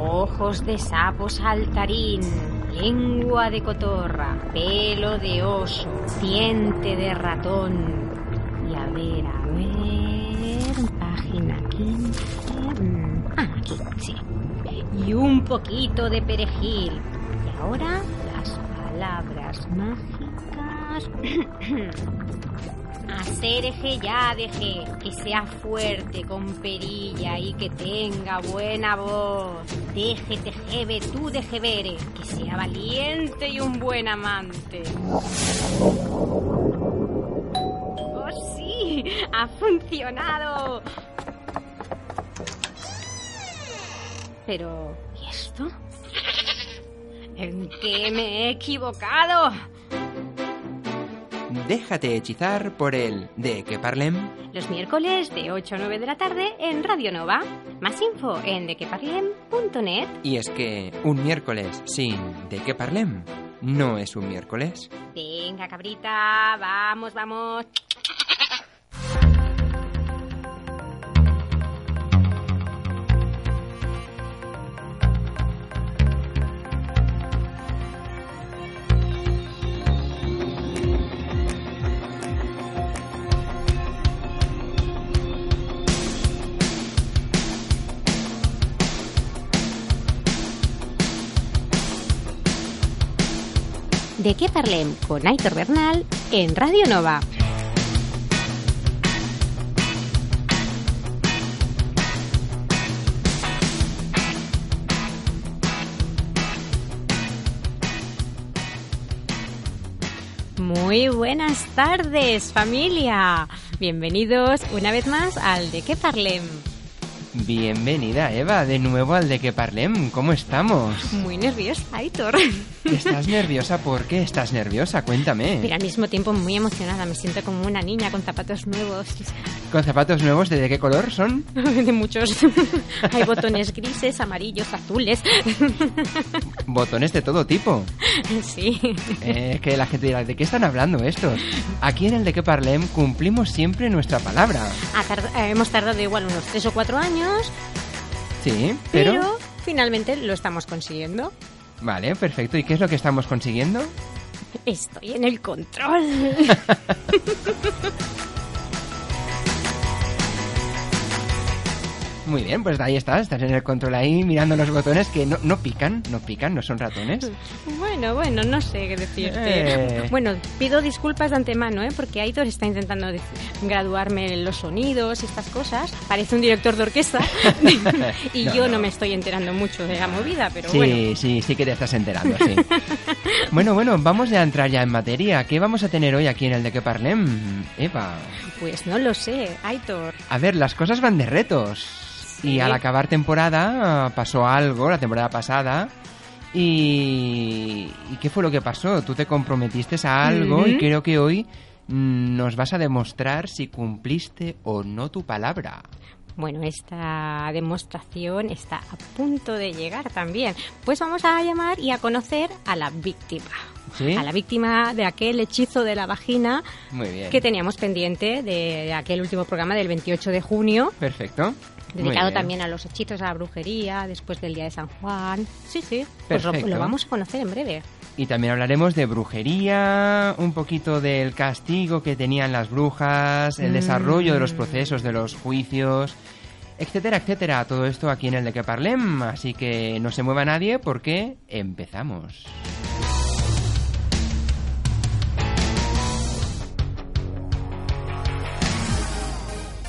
ojos de sapo saltarín, lengua de cotorra, pelo de oso, diente de ratón. Y a ver, a ver, página 15. mm, Ah, aquí, sí. Y un poquito de perejil. Y ahora las palabras mágicas. Hacer eje ya deje, que sea fuerte, con perilla y que tenga buena voz. Deje tejebe, tú deje vere, que sea valiente y un buen amante. ¡Oh, sí! ¡Ha funcionado! Pero, ¿y esto? ¿En qué me he equivocado? Déjate hechizar por el de que parlem. Los miércoles de 8 a 9 de la tarde en Radio Nova. Más info en dequeparlem.net. Y es que un miércoles sin de que parlem no es un miércoles. Venga, cabrita, vamos, vamos. De qué parlem con Aitor Bernal en Radio Nova. Muy buenas tardes, familia. Bienvenidos una vez más al De qué parlem. Bienvenida, Eva, de nuevo al de que parlem. ¿Cómo estamos? Muy nerviosa, Aitor. ¿Estás nerviosa? ¿Por qué estás nerviosa? Cuéntame. Pero al mismo tiempo muy emocionada. Me siento como una niña con zapatos nuevos. ¿Con zapatos nuevos de, qué color son? De muchos. Hay botones grises, amarillos, azules. Botones de todo tipo. Sí. Eh, que la gente dirá, ¿de qué están hablando estos? Aquí en el de que parlem cumplimos siempre nuestra palabra. Tard- eh, hemos tardado igual unos tres o cuatro años, Sí, pero... pero... finalmente lo estamos consiguiendo. Vale, perfecto. ¿Y qué es lo que estamos consiguiendo? Estoy en el control. Muy bien, pues ahí estás, estás en el control ahí mirando los botones que no, no pican, no pican, no son ratones. Bueno, bueno, no sé qué decirte. Eh. Bueno, pido disculpas de antemano, ¿eh? Porque Aitor está intentando graduarme en los sonidos y estas cosas. Parece un director de orquesta. y No, yo no. no. me estoy enterando mucho de la movida, pero Sí, bueno. sí, sí que te estás enterando, sí. bueno, bueno, vamos a entrar ya en materia. ¿Qué vamos a tener hoy aquí en el de que parlem? Eva. Pues no lo sé, Aitor. A ver, las cosas van de retos. Y al acabar temporada pasó algo, la temporada pasada. Y... ¿Y qué fue lo que pasó? Tú te comprometiste a algo y creo que hoy mm, nos vas a demostrar si cumpliste o no tu palabra. Bueno, esta demostración está a punto de llegar también. Pues vamos a llamar y a conocer a la víctima. ¿Sí? A la víctima de aquel hechizo de la vagina que teníamos pendiente de aquel último programa del 28 de junio, Perfecto. Dedicado también a los hechizos, a la brujería, después del Día de San Juan. Sí, sí, pues lo, lo vamos a conocer en breve. Y también hablaremos de brujería, un poquito del castigo que tenían las brujas, el Mm. desarrollo de los procesos de los juicios, etcétera, etcétera. Todo esto aquí en el de que parlem, así que no se mueva nadie porque empezamos.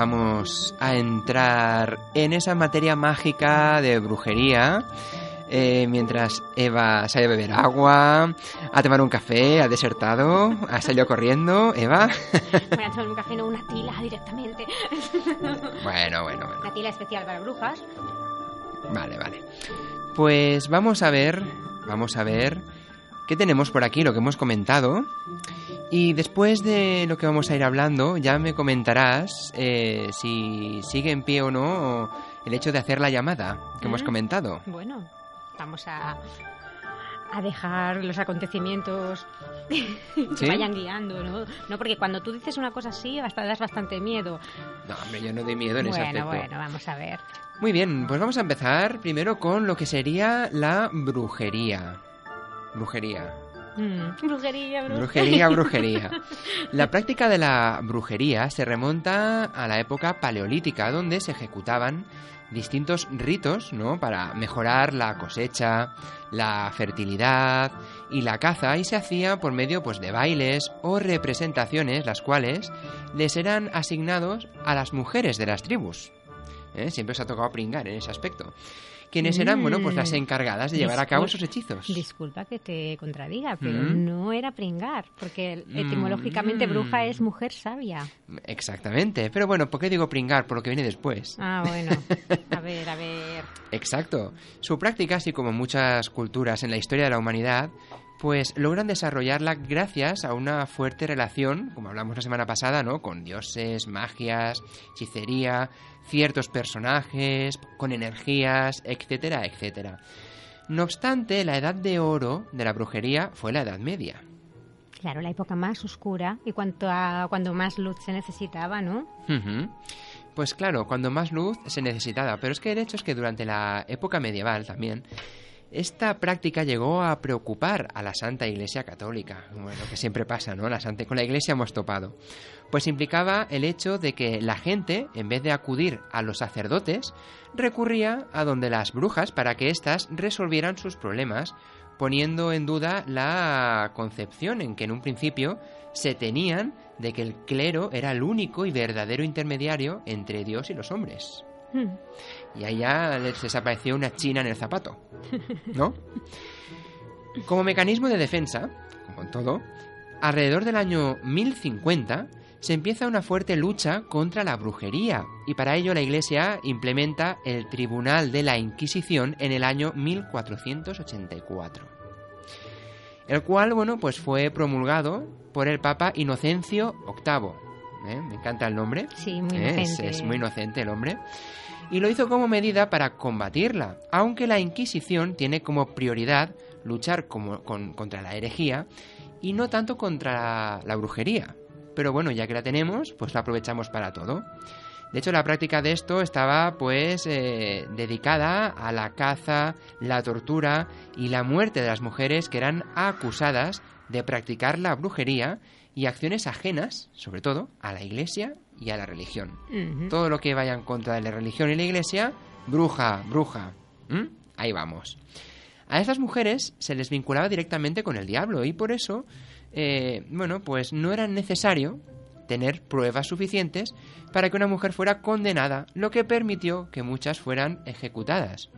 Vamos a entrar en esa materia mágica de brujería. eh, mientras Eva sale a beber agua, a tomar un café, ha desertado, ha salido corriendo. Eva. Voy a tomar un café, no una tila directamente. bueno, bueno, bueno. Una tila especial para brujas. Vale, vale. Pues vamos a ver, vamos a ver qué tenemos por aquí, lo que hemos comentado. Y después de lo que vamos a ir hablando, ya me comentarás eh, si sigue en pie o no el hecho de hacer la llamada que hemos comentado. Bueno, vamos a, a dejar los acontecimientos que ¿Sí? vayan guiando, ¿no? No, porque cuando tú dices una cosa así, hasta das bastante miedo. No, hombre, yo no doy miedo en ese Bueno, aspecto. bueno, vamos a ver. Muy bien, pues vamos a empezar primero con lo que sería la brujería. Brujería. Mm, Brujería, brujería. Brujería, brujería. La práctica de la brujería se remonta a la época paleolítica, donde se ejecutaban distintos ritos, ¿no? Para mejorar la cosecha, la fertilidad y la caza, y se hacía por medio, pues, de bailes o representaciones, las cuales les eran asignados a las mujeres de las tribus. ¿Eh? Siempre os ha tocado pringar en ese aspecto. Quienes eran, bueno, pues las Mm. encargadas de llevar a cabo esos hechizos. Disculpa que te contradiga, pero Mm. no era pringar, porque etimológicamente Mm. bruja es mujer sabia. Exactamente. Pero bueno, ¿por qué digo pringar? Por lo que viene después. Ah, bueno. A ver, a ver. Exacto. Su práctica, así como muchas culturas en la historia de la humanidad, pues logran desarrollarla gracias a una fuerte relación, como hablamos la semana pasada, ¿no? Con dioses, magias, hechicería, ciertos personajes, con energías, etcétera, etcétera. No obstante, la edad de oro de la brujería fue la Edad Media. Claro, la época más oscura y cuanto a, cuando más luz se necesitaba, ¿no? Pues claro, cuando más luz se necesitaba, pero es que el hecho es que durante la época medieval también, esta práctica llegó a preocupar a la Santa Iglesia Católica. Bueno, que siempre pasa, ¿no? La con la Iglesia hemos topado. Pues implicaba el hecho de que la gente, en vez de acudir a los sacerdotes, recurría a donde las brujas para que éstas resolvieran sus problemas, poniendo en duda la concepción en que en un principio se tenían de que el clero era el único y verdadero intermediario entre Dios y los hombres. Hmm. Y ahí ya les desapareció una china en el zapato, ¿no? Como mecanismo de defensa, como en todo, alrededor del año 1050 se empieza una fuerte lucha contra la brujería y para ello la Iglesia implementa el Tribunal de la Inquisición en el año 1484. El cual, bueno, pues fue promulgado por el Papa Inocencio VIII. ¿Eh? Me encanta el nombre. Sí, muy ¿eh? Es, inocente. es muy inocente el hombre. Y lo hizo como medida para combatirla, aunque la Inquisición tiene como prioridad luchar como- con- contra la herejía y no tanto contra la, la brujería. Pero bueno, ya que la tenemos, pues la aprovechamos para todo. De hecho, la práctica de esto estaba pues eh, dedicada a la caza, la tortura y la muerte de las mujeres que eran acusadas de practicar la brujería y acciones ajenas, sobre todo, a la iglesia y a la religión. Todo lo que vaya en contra de la religión y la iglesia, bruja, bruja. ¿Mm? Ahí vamos. A estas mujeres se les vinculaba directamente con el diablo y por eso, eh, bueno, pues no era necesario tener pruebas suficientes para que una mujer fuera condenada, lo que permitió que muchas fueran ejecutadas.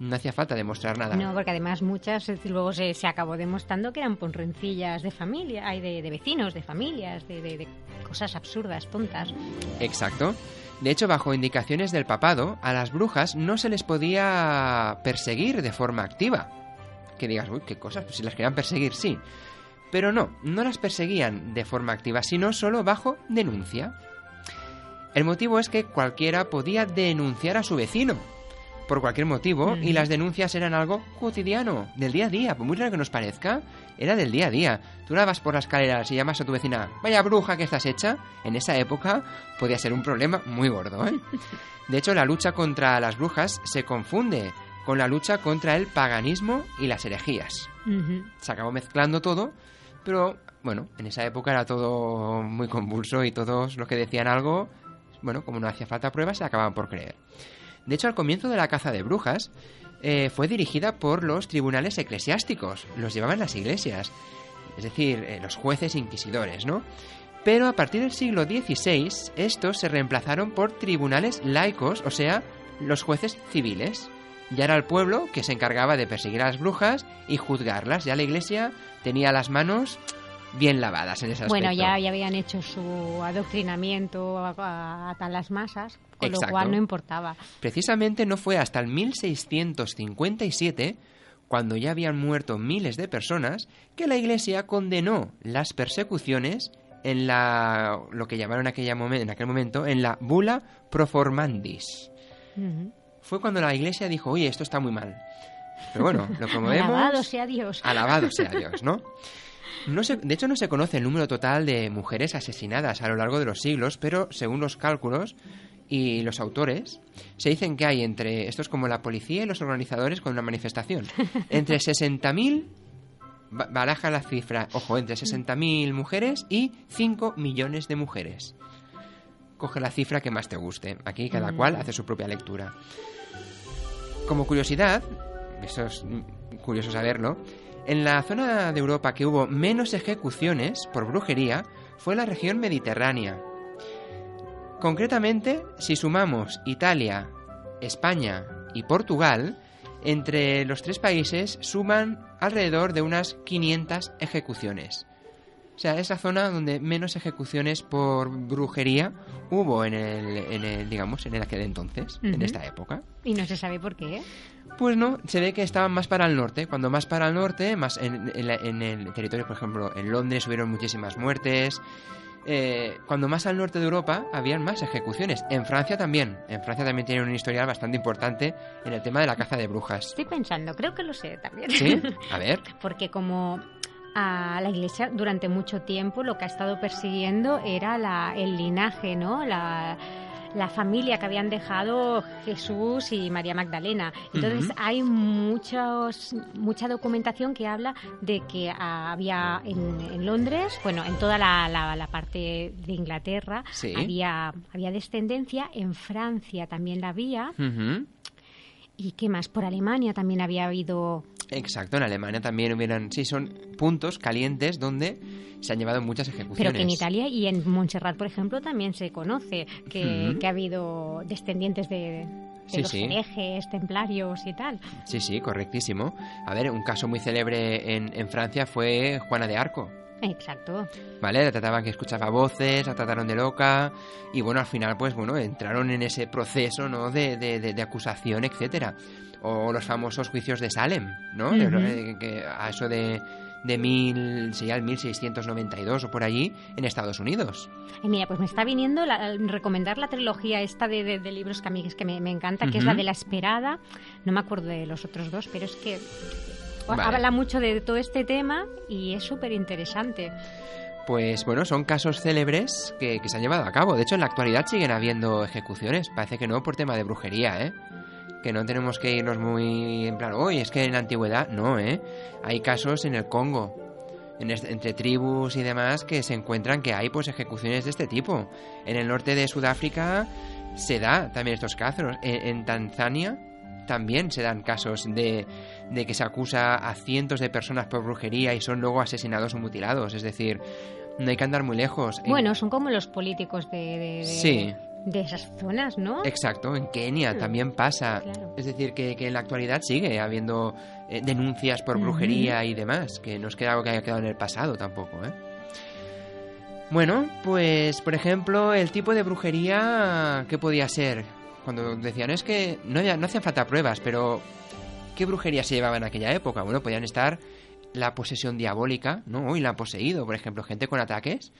No hacía falta demostrar nada. No, porque además muchas luego se, se acabó demostrando que eran por rencillas de familia, hay de, de vecinos, de familias, de, de- de cosas absurdas, tontas. Exacto. De hecho, bajo indicaciones del papado, a las brujas no se les podía perseguir de forma activa. Que digas, uy, qué cosas, pues si las querían perseguir, sí. Pero no, no las perseguían de forma activa, sino solo bajo denuncia. El motivo es que cualquiera podía denunciar a su vecino, por cualquier motivo, y las denuncias eran algo cotidiano, del día a día, por muy raro que nos parezca, era del día a día. Tú ahora vas por las escaleras y llamas a tu vecina, vaya bruja que estás hecha, en esa época podía ser un problema muy gordo, ¿eh? De hecho, la lucha contra las brujas se confunde con la lucha contra el paganismo y las herejías. Se acabó mezclando todo, pero bueno, en esa época era todo muy convulso y todos los que decían algo, bueno, como no hacía falta pruebas, se acababan por creer. De hecho, al comienzo de la caza de brujas, eh, fue dirigida por los tribunales eclesiásticos, los llevaban las iglesias, es decir, eh, los jueces inquisidores, ¿no? Pero a partir del siglo XVI, estos se reemplazaron por tribunales laicos, o sea, los jueces civiles. Ya era el pueblo que se encargaba de perseguir a las brujas y juzgarlas. Ya la iglesia tenía las manos bien lavadas en ese Bueno, ya, ya habían hecho su adoctrinamiento a, a- a las masas, con Exacto. lo cual no importaba. Precisamente no fue hasta el 1657, cuando ya habían muerto miles de personas, que la Iglesia condenó las persecuciones en la lo que llamaron aquella momen- en aquel momento en la bula proformandis. Fue cuando la Iglesia dijo, oye, esto está muy mal. Pero bueno, lo promovemos. Alabado sea Dios. Alabado sea Dios, ¿no? No se- de hecho, no se conoce el número total de mujeres asesinadas a lo largo de los siglos, pero según los cálculos y los autores, se dicen que hay entre, esto es como la policía y los organizadores con una manifestación, entre 60.000, ba- baraja la cifra, ojo, entre 60.000 mujeres y 5 millones de mujeres. Coge la cifra que más te guste. Aquí cada Mm. cual hace su propia lectura. Como curiosidad, eso es curioso saberlo, en la zona de Europa que hubo menos ejecuciones por brujería fue la región mediterránea. Concretamente, si sumamos Italia, España y Portugal, entre los tres países suman alrededor de unas 500 ejecuciones. O sea, es la zona donde menos ejecuciones por brujería hubo en el, en el digamos, en el aquel entonces, en esta época. Y no se sabe por qué. Pues no, se ve que estaban más para el norte. Cuando más para el norte, más en, en la- en el territorio, por ejemplo, en Londres hubieron muchísimas muertes. Eh, cuando más al norte de Europa, habían más ejecuciones. En Francia también. En Francia también tienen un historial bastante importante en el tema de la caza de brujas. Estoy pensando, creo que lo sé también. ¿Sí? A ver. Porque como a la iglesia durante mucho tiempo lo que ha estado persiguiendo era la, el linaje, ¿no? La, la familia que habían dejado Jesús y María Magdalena. Entonces hay muchos, mucha documentación que habla de que había en, en Londres, bueno, en toda la, la- la parte de Inglaterra, Sí. había, había descendencia, en Francia también la había, y qué más, por Alemania también había habido Exacto, en Alemania también hubieran... Sí, son puntos calientes donde se han llevado muchas ejecuciones. Pero que en Italia y en Montserrat, por ejemplo, también se conoce que, ha habido descendientes de, de Sí, los sí. herejes, templarios y tal. Sí, sí, correctísimo. A ver, un caso muy célebre en, en Francia fue Juana de Arco. Exacto. ¿Vale? La trataban que escuchaba voces, la trataron de loca y bueno, al final pues bueno, entraron en ese proceso, ¿no? De, de, de- de acusación, etcétera. O los famosos juicios de Salem, ¿no? Eh, que a eso de, de mil, sería el 1692 o por allí en Estados Unidos. Y mira, pues me está viniendo la- recomendar la trilogía esta de, de- de libros que a mí es que me, me encanta, que es la de La Esperada. No me acuerdo de los otros dos, pero es que Vale. habla mucho de todo este tema y es súper interesante. Pues bueno, son casos célebres que, que se han llevado a cabo. De hecho, en la actualidad siguen habiendo ejecuciones. Parece que no por tema de brujería, ¿eh? Que no tenemos que irnos muy en plan, oye, es que en la antigüedad, no, ¿eh? Hay casos en el Congo, en est- entre tribus y demás, que se encuentran que hay pues ejecuciones de este tipo. En el norte de Sudáfrica se da también estos casos. En, en Tanzania también se dan casos de, de que se acusa a cientos de personas por brujería y son luego asesinados o mutilados. Es decir, no hay que andar muy lejos. En- Bueno, son como los políticos de, de- de- Sí. De esas zonas, ¿no? Exacto, en Kenia Mm, también pasa. claro. Es decir, que, que en la actualidad sigue habiendo eh, denuncias por brujería y demás, que no es que algo que haya quedado en el pasado tampoco, ¿eh? Bueno, pues por ejemplo, el tipo de brujería, ¿qué podía ser? Cuando decían, es que no, había- no hacían falta pruebas, pero ¿qué brujería se llevaba en aquella época? Bueno, podían estar la posesión diabólica, ¿no? Hoy la han poseído, por ejemplo, gente con ataques,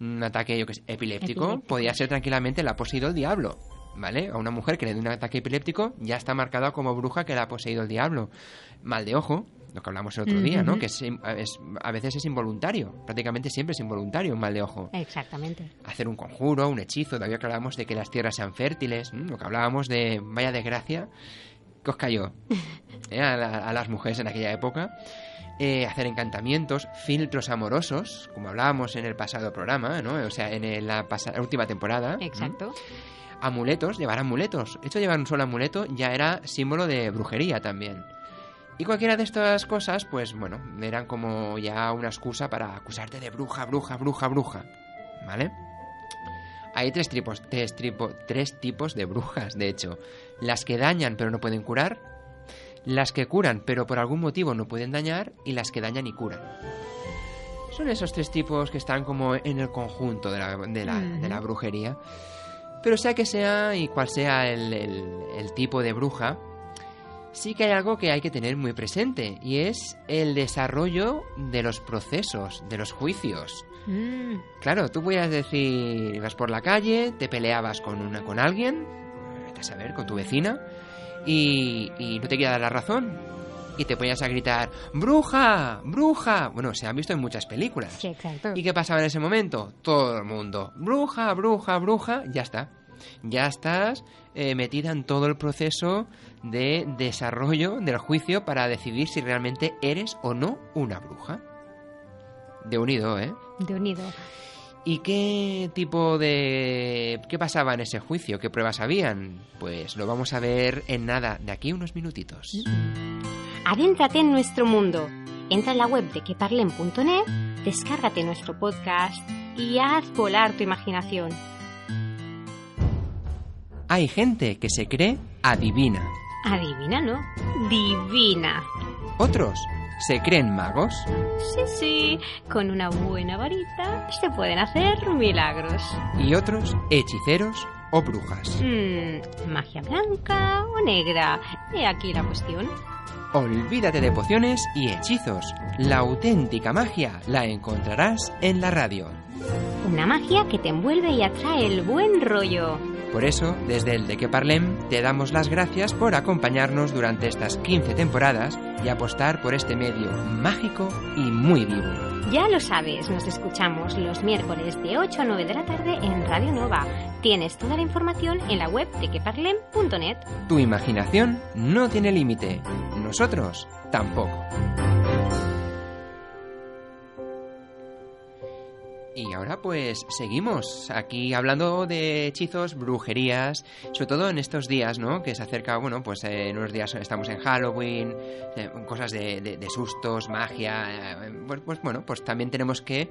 un ataque, yo que sé, epiléptico, Epiléptico. podía ser tranquilamente la ha poseído el diablo, ¿vale? A una mujer que le dé un ataque epiléptico ya está marcada como bruja que la ha poseído el diablo. Mal de ojo, lo que hablamos el otro día, ¿no? Que es, es- a veces es involuntario, prácticamente siempre es involuntario un mal de ojo. Exactamente. Hacer un conjuro, un hechizo, todavía que hablábamos de que las tierras sean fértiles, ¿m? lo que hablábamos de vaya desgracia que os cayó ¿eh? a, la- a las mujeres en aquella época. Eh, hacer encantamientos, filtros amorosos, como hablábamos en el pasado programa, ¿no? O sea, en la, última temporada. Exacto. Amuletos, llevar amuletos. Esto llevar un solo amuleto ya era símbolo de brujería también. Y cualquiera de estas cosas, pues bueno, eran como ya una excusa para acusarte de bruja, bruja, bruja, bruja. ¿vale? Hay tres tipos, tres, tres tipos de brujas, de hecho. Las que dañan pero no pueden curar, las que curan pero por algún motivo no pueden dañar y las que dañan y curan. Son esos tres tipos que están como en el conjunto de la, de la, de la brujería. Pero sea que sea y cual sea el, el, tipo de bruja, sí que hay algo que hay que tener muy presente y es el desarrollo de los procesos, de los juicios. Mm. Claro, tú podías decir, ibas por la calle, te peleabas con, una, con alguien, a saber, con tu vecina, y, y no te queda dar la razón. Y te ponías a gritar, ¡Bruja! ¡Bruja! Bueno, se han visto en muchas películas. Sí, exacto. ¿Y qué pasaba en ese momento? Todo el mundo, ¡Bruja! ¡Bruja! ¡Bruja! Ya está. Ya estás eh, metida en todo el proceso de desarrollo del juicio para decidir si realmente eres o no una bruja. De unido, ¿eh? De unido. ¿Y qué tipo de... qué pasaba en ese juicio? ¿Qué pruebas habían? Pues lo vamos a ver en nada, de aquí unos minutitos. Adéntrate en nuestro mundo. Entra en la web de queparlen.net, descárgate nuestro podcast y haz volar tu imaginación. Hay gente que se cree adivina. Adivina, ¿no? Divina. Otros se creen magos. Sí, sí, con una buena varita se pueden hacer milagros. Y otros hechiceros o brujas. Mm, magia blanca o negra. He aquí la cuestión. Olvídate de pociones y hechizos. La auténtica magia la encontrarás en la radio. Una magia que te envuelve y atrae el buen rollo. Por eso, desde el De Que Parlem, te damos las gracias por acompañarnos durante estas 15 temporadas y apostar por este medio mágico y muy vivo. Ya lo sabes, nos escuchamos los miércoles de 8 a 9 de la tarde en Radio Nova. Tienes toda la información en la web de queparlem.net. Tu imaginación no tiene límite. Nosotros tampoco. Y ahora pues seguimos aquí hablando de hechizos, brujerías, sobre todo en estos días, ¿no? Que se acerca, bueno, pues en unos días estamos en Halloween, eh, cosas de, sustos, magia, eh, pues, pues bueno, pues también tenemos que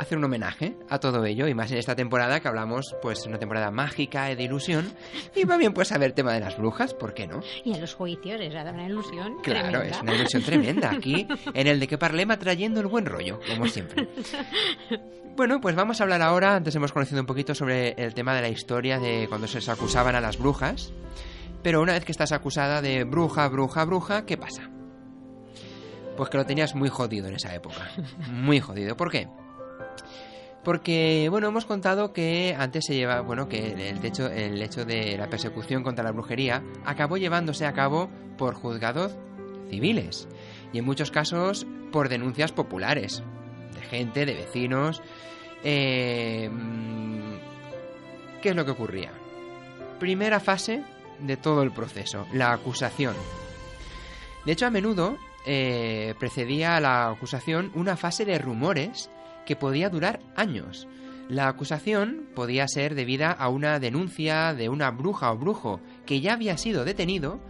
hacer un homenaje a todo ello y más en esta temporada que hablamos pues una temporada mágica y de ilusión y va bien pues saber tema de las brujas, ¿por qué no? Y en los juicios es una ilusión Claro, tremenda. es una ilusión tremenda aquí en el de que Parlema trayendo el buen rollo, como siempre. Bueno, pues vamos a hablar ahora, antes hemos conocido un poquito sobre el tema de la historia de cuando se les acusaban a las brujas, pero una vez que estás acusada de bruja, bruja, bruja, ¿qué pasa? Pues que lo tenías muy jodido en esa época. Muy jodido. ¿Por qué? Porque, bueno, hemos contado que antes se lleva, bueno, que el hecho, el hecho de la persecución contra la brujería acabó llevándose a cabo por juzgados civiles y en muchos casos por denuncias populares de gente, de vecinos. Eh, ¿Qué es lo que ocurría? Primera fase de todo el proceso, la acusación. De hecho, a menudo eh, precedía a la acusación una fase de rumores que podía durar años. La acusación podía ser debida a una denuncia de una bruja o brujo que ya había sido detenido,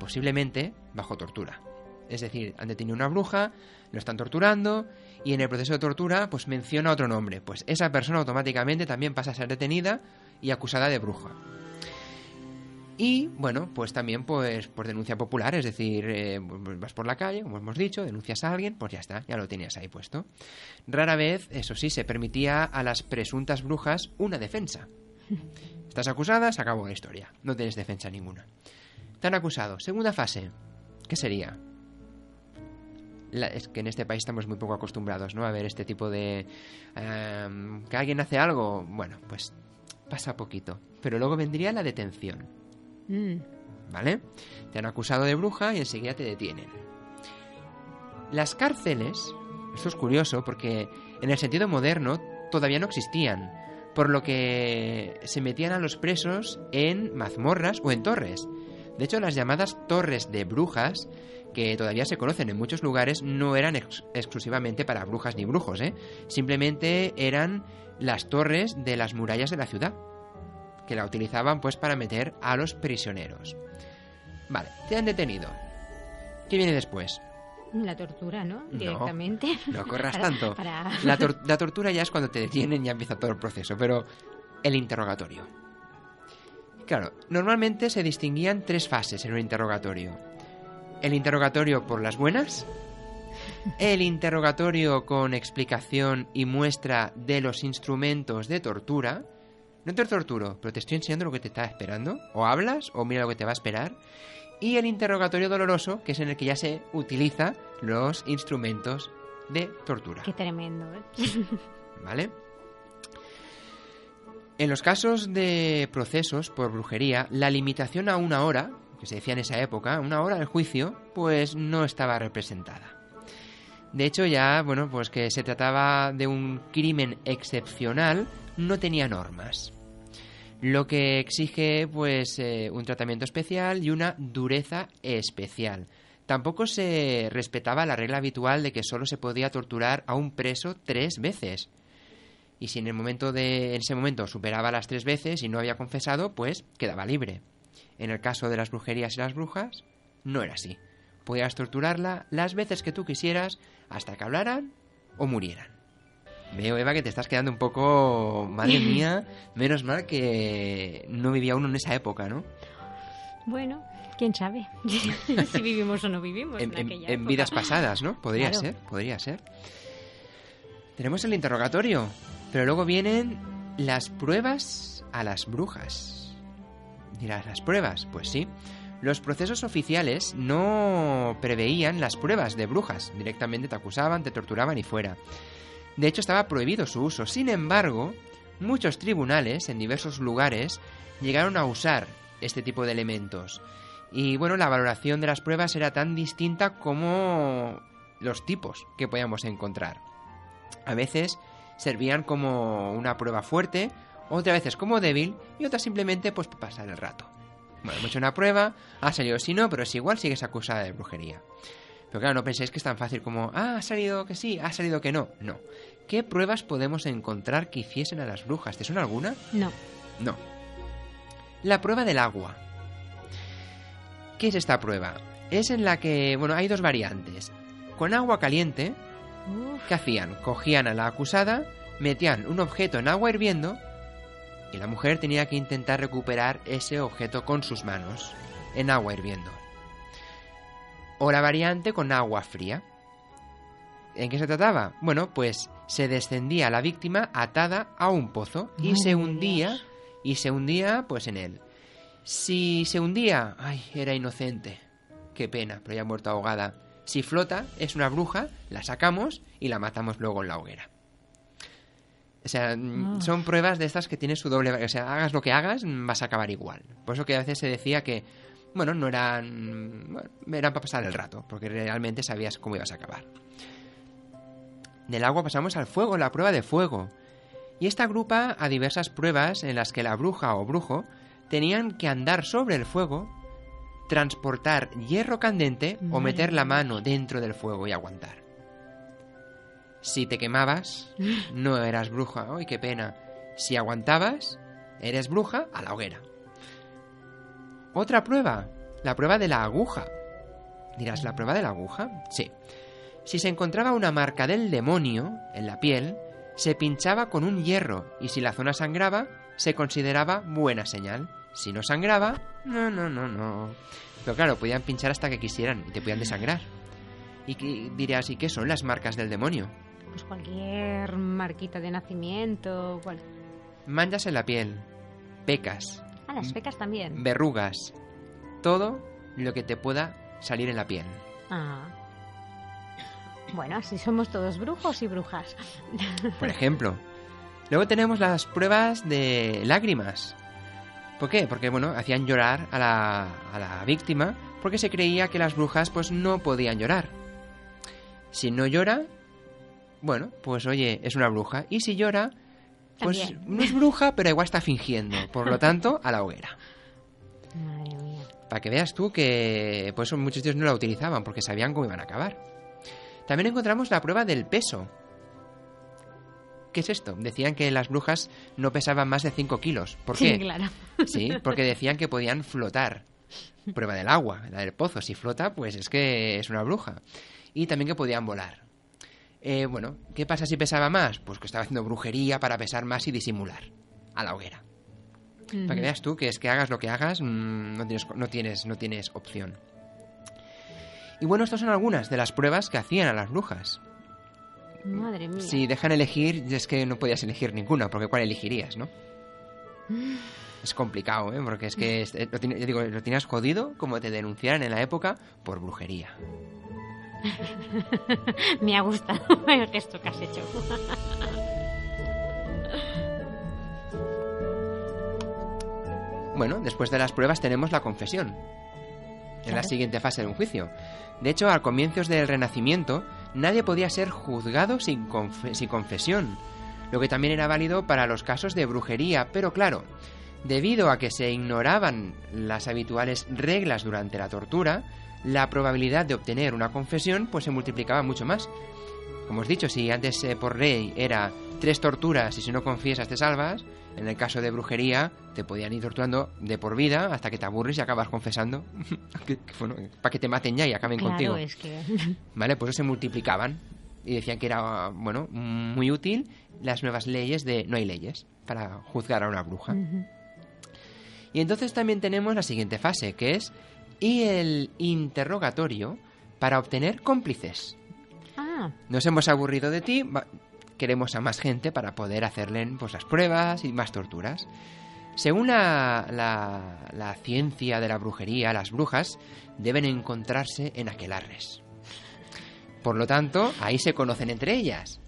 posiblemente bajo tortura. Es decir, han detenido una bruja, lo están torturando y en el proceso de tortura pues menciona otro nombre. Pues esa persona automáticamente también pasa a ser detenida y acusada de bruja. Y bueno, pues también pues por denuncia popular, es decir, eh, vas por la calle, como hemos dicho, denuncias a alguien, pues ya está, ya lo tenías ahí puesto. Rara vez, eso sí, se permitía a las presuntas brujas una defensa. Estás acusada, se acabó la historia, no tienes defensa ninguna. Te han acusado. Segunda fase, ¿qué sería? La, es que en este país estamos muy poco acostumbrados, ¿no? A ver este tipo de... Um, que alguien hace algo, bueno, pues pasa poquito. Pero luego vendría la detención. Mm. ¿Vale? Te han acusado de bruja y enseguida te detienen. Las cárceles, esto es curioso porque en el sentido moderno todavía no existían, por lo que se metían a los presos en mazmorras o en torres. De hecho, las llamadas torres de brujas, que todavía se conocen en muchos lugares, no eran ex exclusivamente para brujas ni brujos, ¿eh? Simplemente eran las torres de las murallas de la ciudad que la utilizaban pues para meter a los prisioneros. Vale, te han detenido. ¿Qué viene después? La tortura, ¿no? Directamente. No, corras tanto. La, la tortura ya es cuando te detienen y ya empieza todo el proceso, pero el interrogatorio. Claro, normalmente se distinguían tres fases en un interrogatorio. El interrogatorio por las buenas, el interrogatorio con explicación y muestra de los instrumentos de tortura. No te torturo, pero te estoy enseñando lo que te está esperando. O hablas o mira lo que te va a esperar. Y el interrogatorio doloroso, que es en el que ya se utiliza los instrumentos de tortura. Qué tremendo, ¿eh? ¿Vale? En los casos de procesos por brujería, la limitación a una hora, que se decía en esa época, una hora del juicio, pues no estaba representada. De hecho, ya, bueno, pues que se trataba de un crimen excepcional, no tenía normas. Lo que exige, pues, eh, un tratamiento especial y una dureza especial. Tampoco se respetaba la regla habitual de que solo se podía torturar a un preso tres veces y si en el momento de en ese momento superaba las tres veces y no había confesado, pues quedaba libre. En el caso de las brujerías y las brujas, no era así. Podías torturarla las veces que tú quisieras hasta que hablaran o murieran. Veo, Eva, que te estás quedando un poco... Madre mía, menos mal que no vivía uno en esa época, ¿no? Bueno, quién sabe si vivimos o no vivimos en, en, vidas pasadas, ¿no? Podría ser, podría ser. Tenemos el interrogatorio. Pero luego vienen las pruebas a las brujas. Dirás, ¿las pruebas? Pues sí. Los procesos oficiales no preveían las pruebas de brujas. Directamente te acusaban, te torturaban y fuera. De hecho, estaba prohibido su uso. Sin embargo, muchos tribunales en diversos lugares llegaron a usar este tipo de elementos. Y bueno, la valoración de las pruebas era tan distinta como los tipos que podíamos encontrar. A veces servían como una prueba fuerte, otras veces como débil y otras simplemente pues para pasar el rato. Bueno, hemos hecho una prueba, ha salido si no, pero es igual, sigues acusada de brujería. Pero claro, no penséis que es tan fácil como, ah, ha salido que sí, ha salido que no. No. ¿Qué pruebas podemos encontrar que hiciesen a las brujas? ¿Te suena alguna? No. No. La prueba del agua. ¿Qué es esta prueba? Es en la que, bueno, hay dos variantes. Con agua caliente, ¿Qué hacían? Cogían a la acusada, metían un objeto en agua hirviendo y la mujer tenía que intentar recuperar ese objeto con sus manos, en agua hirviendo. O la variante con agua fría. ¿En qué se trataba? Bueno, pues se descendía la víctima atada a un pozo y se hundía y se hundía pues en él. Si se hundía, ay, era inocente. Qué pena, pero ya ha muerto ahogada. Si flota, es una bruja, la sacamos y la matamos luego en la hoguera. O sea, mm, ah. son pruebas de estas que tienen su doble... O sea, hagas lo que hagas, vas a acabar igual. Por eso que a veces se decía que, bueno, no eran... Bueno, eran para pasar el rato, porque realmente sabías cómo ibas a acabar. Del agua pasamos al fuego, la prueba de fuego. Y esta agrupa a diversas pruebas en las que la bruja o brujo tenían que andar sobre el fuego transportar hierro candente o meter la mano dentro del fuego y aguantar. Si te quemabas, no eras bruja. ¡Ay, qué pena! Si aguantabas, eres bruja a la hoguera. Otra prueba, la prueba de la aguja. Dirás, ¿la prueba de la aguja? Sí. Si se encontraba una marca del demonio en la piel, se pinchaba con un hierro y si la zona sangraba, se consideraba buena señal. Si no sangraba, no, no, no, no. Pero claro, podían pinchar hasta que quisieran y te podían desangrar. Y que, dirías, ¿y qué son las marcas del demonio? Pues cualquier marquita de nacimiento. Cual... Manchas en la piel, pecas. Las pecas también. Verrugas. Todo lo que te pueda salir en la piel. Ah. Bueno, así somos todos brujos y brujas. Por ejemplo. Luego tenemos las pruebas de lágrimas. ¿Por qué? Porque, bueno, hacían llorar a la, a la víctima porque se creía que las brujas pues no podían llorar. Si no llora, bueno, pues oye, es una bruja. Y si llora, pues no es bruja, pero igual está fingiendo. Por lo tanto, a la hoguera. Madre mía. Para que veas tú que por eso muchos tíos no la utilizaban, porque sabían cómo iban a acabar. También encontramos la prueba del peso. ¿Qué es esto? Decían que las brujas no pesaban más de 5 kilos. ¿Por qué? Sí, claro. Sí, porque decían que podían flotar. Prueba del agua, la del pozo. Si flota, pues es que es una bruja. y también que podían volar. Eh, bueno, ¿qué pasa si pesaba más? Pues que estaba haciendo brujería para pesar más y disimular a la hoguera. Para que veas tú que es que hagas lo que hagas, mm, no, tienes, no, tienes, no tienes opción. Y bueno, estas son algunas de las pruebas que hacían a las brujas. Madre mía. Si dejan elegir, es que no podías elegir ninguna, porque ¿cuál elegirías, no? Es complicado, ¿eh? Porque es que, es- eh, lo, digo, lo tienes jodido como te denunciaran en la época por brujería. Me ha gustado el gesto que has hecho. Bueno, después de las pruebas tenemos la confesión. En la siguiente fase de un juicio. De hecho, a comienzos del Renacimiento, nadie podía ser juzgado sin, confe- sin confesión, lo que también era válido para los casos de brujería, pero claro, debido a que se ignoraban las habituales reglas durante la tortura, la probabilidad de obtener una confesión pues se multiplicaba mucho más. Como os he dicho, si antes eh, por ley era tres torturas y si no confiesas te salvas, en el caso de brujería te podían ir torturando de por vida hasta que te aburres y acabas confesando que- que, bueno, para que te maten ya y acaben Claro, contigo. es que... ¿Vale? Por eso se multiplicaban y decían que era, bueno, muy útil las nuevas leyes de no hay leyes para juzgar a una bruja. Y entonces también tenemos la siguiente fase, que es y el interrogatorio para obtener cómplices. Ah, Nos hemos aburrido de ti, queremos a más gente para poder hacerle pues, las pruebas y más torturas. Según la, la- la ciencia de la brujería, las brujas deben encontrarse en aquelarres. Por lo tanto, ahí se conocen entre ellas.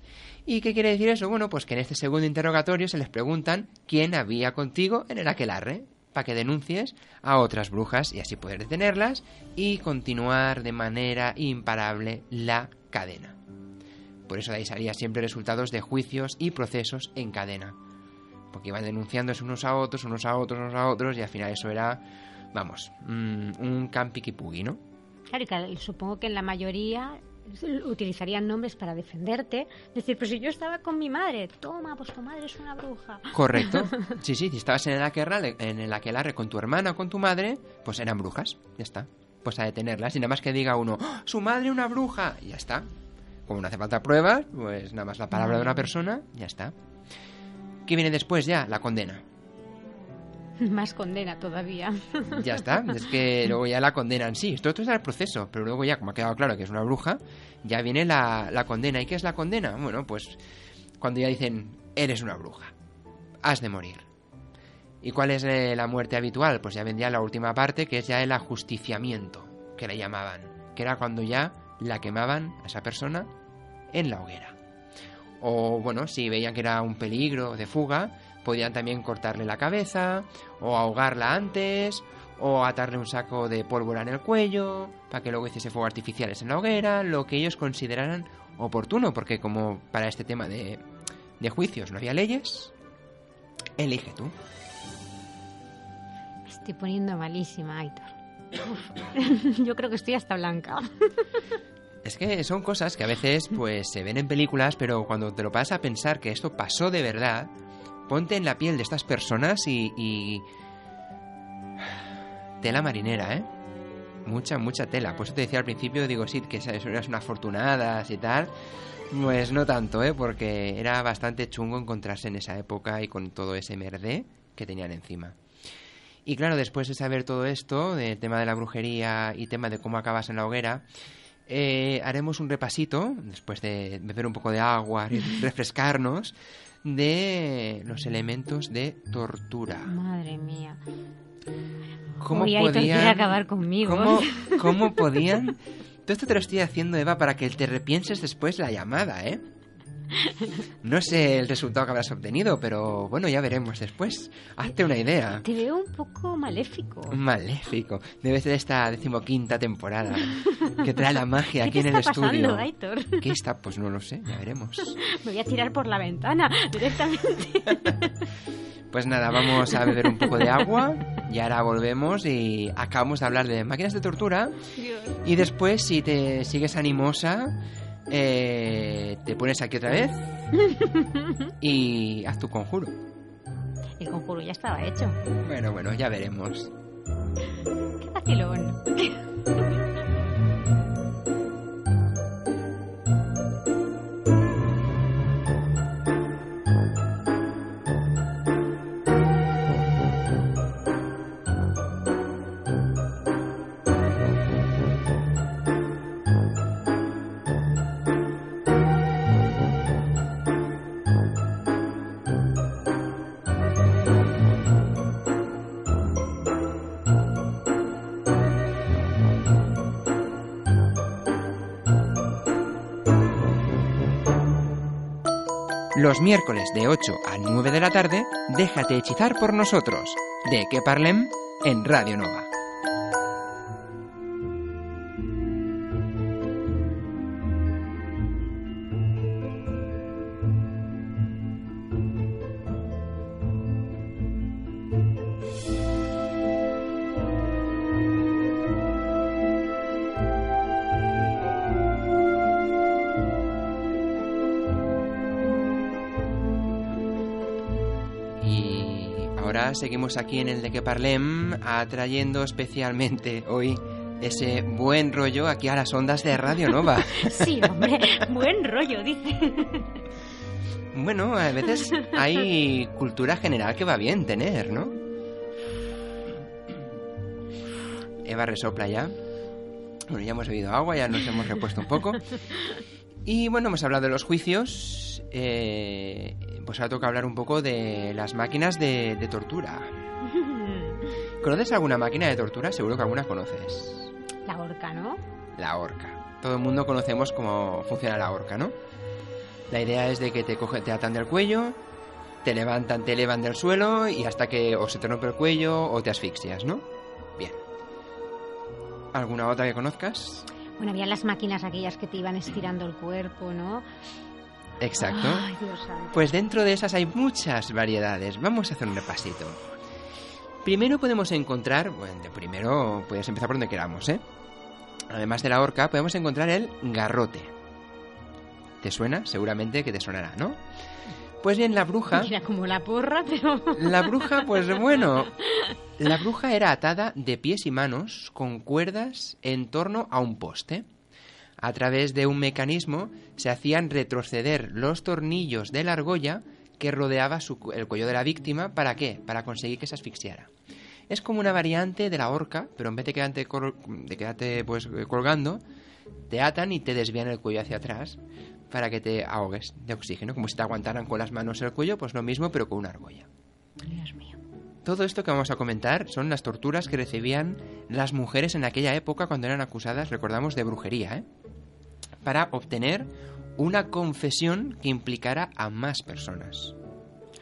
¿Y qué quiere decir eso? Bueno, pues que en este segundo interrogatorio se les preguntan quién había contigo en el aquelarre, que denuncies a otras brujas y así poder detenerlas y continuar de manera imparable la cadena. Por eso de ahí salían siempre resultados de juicios y procesos en cadena. Porque iban denunciándose unos a otros, unos a otros, unos a otros, y al final eso era, vamos, mm, un campiquipugui, ¿no? claro, y supongo que en la mayoría utilizarían nombres para defenderte. Decir, pues si yo estaba con mi madre, toma, pues tu madre es una bruja. Correcto. Sí, sí, si estabas en el aquelarre, en el aquelarre con tu hermana o con tu madre, pues eran brujas, ya está. Pues a detenerlas, y nada más que diga uno, ¡Oh, su madre una bruja, y ya está. Como no hace falta pruebas, pues nada más la palabra de una persona, ya está. ¿Qué viene después ya? La condena. Más condena todavía. Ya está, es que luego ya la condenan. Sí, esto, esto es el proceso, pero luego ya, como ha quedado claro que es una bruja, ya viene la, la condena. ¿Y qué es la condena? Bueno, pues cuando ya dicen, eres una bruja, has de morir. ¿Y cuál es eh, la muerte habitual? Pues ya vendría la última parte, que es ya el ajusticiamiento, que le llamaban, que era cuando ya la quemaban a esa persona en la hoguera. O bueno, si veían que era un peligro de fuga, podían también cortarle la cabeza, o ahogarla antes, o atarle un saco de pólvora en el cuello, para que luego hiciese fuegos artificiales en la hoguera, lo que ellos consideraran oportuno, porque como para este tema de, de juicios no había leyes, elige tú. Me estoy poniendo malísima, Aitor. Uf. Yo creo que estoy hasta blanca. Es que son cosas que a veces pues se ven en películas, pero cuando te lo pasas a pensar que esto pasó de verdad, ponte en la piel de estas personas y, y... tela marinera, ¿eh? Mucha, mucha tela. Por eso te decía al principio, digo, sí, que eran unas afortunadas y tal. Pues no tanto, ¿eh? Porque era bastante chungo encontrarse en esa época y con todo ese merdé que tenían encima. Y claro, después de saber todo esto, del tema de la brujería y tema de cómo acabas en la hoguera, eh, haremos un repasito, después de beber un poco de agua refrescarnos, de los elementos de tortura. Madre mía. ¿Cómo Uy, podían, acabar conmigo. ¿cómo, cómo podían? Todo esto te lo estoy haciendo, Eva, para que te repienses después la llamada, ¿eh? No sé el resultado que habrás obtenido, pero bueno, ya veremos después. Hazte una idea. Te veo un poco maléfico. Maléfico. Debe ser esta decimoquinta temporada que trae la magia aquí ¿Qué en el está pasando, estudio. Aitor? ¿Qué está? Pues no lo sé, ya veremos. Me voy a tirar por la ventana directamente. Pues nada, vamos a beber un poco de agua y ahora volvemos y acabamos de hablar de máquinas de tortura y después si te sigues animosa eh, te pones aquí otra vez y haz tu conjuro. El conjuro ya estaba hecho. Bueno, bueno, ya veremos. Qué vacilón. Los miércoles de 8 a 9 de la tarde, déjate hechizar por nosotros. De que parlem en Radio Nova. Seguimos aquí en el de que parlem, atrayendo especialmente hoy ese buen rollo aquí a las ondas de Radio Nova. Sí, hombre, buen rollo, dice. Bueno, a veces hay cultura general que va bien tener, ¿no? Eva resopla ya. Bueno, ya hemos bebido agua, ya nos hemos repuesto un poco. Y bueno, hemos hablado de los juicios. eh, pues ahora toca hablar un poco de las máquinas de, de tortura. ¿Conoces alguna máquina de tortura? Seguro que alguna conoces. La horca, ¿no? La horca. Todo el mundo conocemos cómo funciona la horca, ¿no? La idea es de que te cogen, te atan del cuello, te levantan, te elevan del suelo y hasta que o se te rompe el cuello o te asfixias, ¿no? Bien. ¿Alguna otra que conozcas? Bueno, había las máquinas aquellas que te iban estirando el cuerpo, ¿no? Exacto. Ay, Dios. Pues dentro de esas hay muchas variedades. Vamos a hacer un repasito. Primero podemos encontrar, bueno, de primero puedes empezar por donde queramos, ¿eh? Además de la horca, podemos encontrar el garrote. ¿Te suena? Seguramente que te sonará, ¿no? Pues bien, la bruja... Era como la porra, pero... La bruja, pues bueno, la bruja era atada de pies y manos con cuerdas en torno a un poste. A través de un mecanismo se hacían retroceder los tornillos de la argolla que rodeaba su el cuello de la víctima. ¿Para qué? Para conseguir que se asfixiara. Es como una variante de la horca, pero en vez de quedarte, col- de quedarte pues, eh, colgando, te atan y te desvían el cuello hacia atrás para que te ahogues de oxígeno, como si te aguantaran con las manos el cuello, pues lo mismo, pero con una argolla. Dios mío. Todo esto que vamos a comentar son las torturas que recibían las mujeres en aquella época cuando eran acusadas, recordamos, de brujería, ¿eh? Para obtener una confesión que implicara a más personas.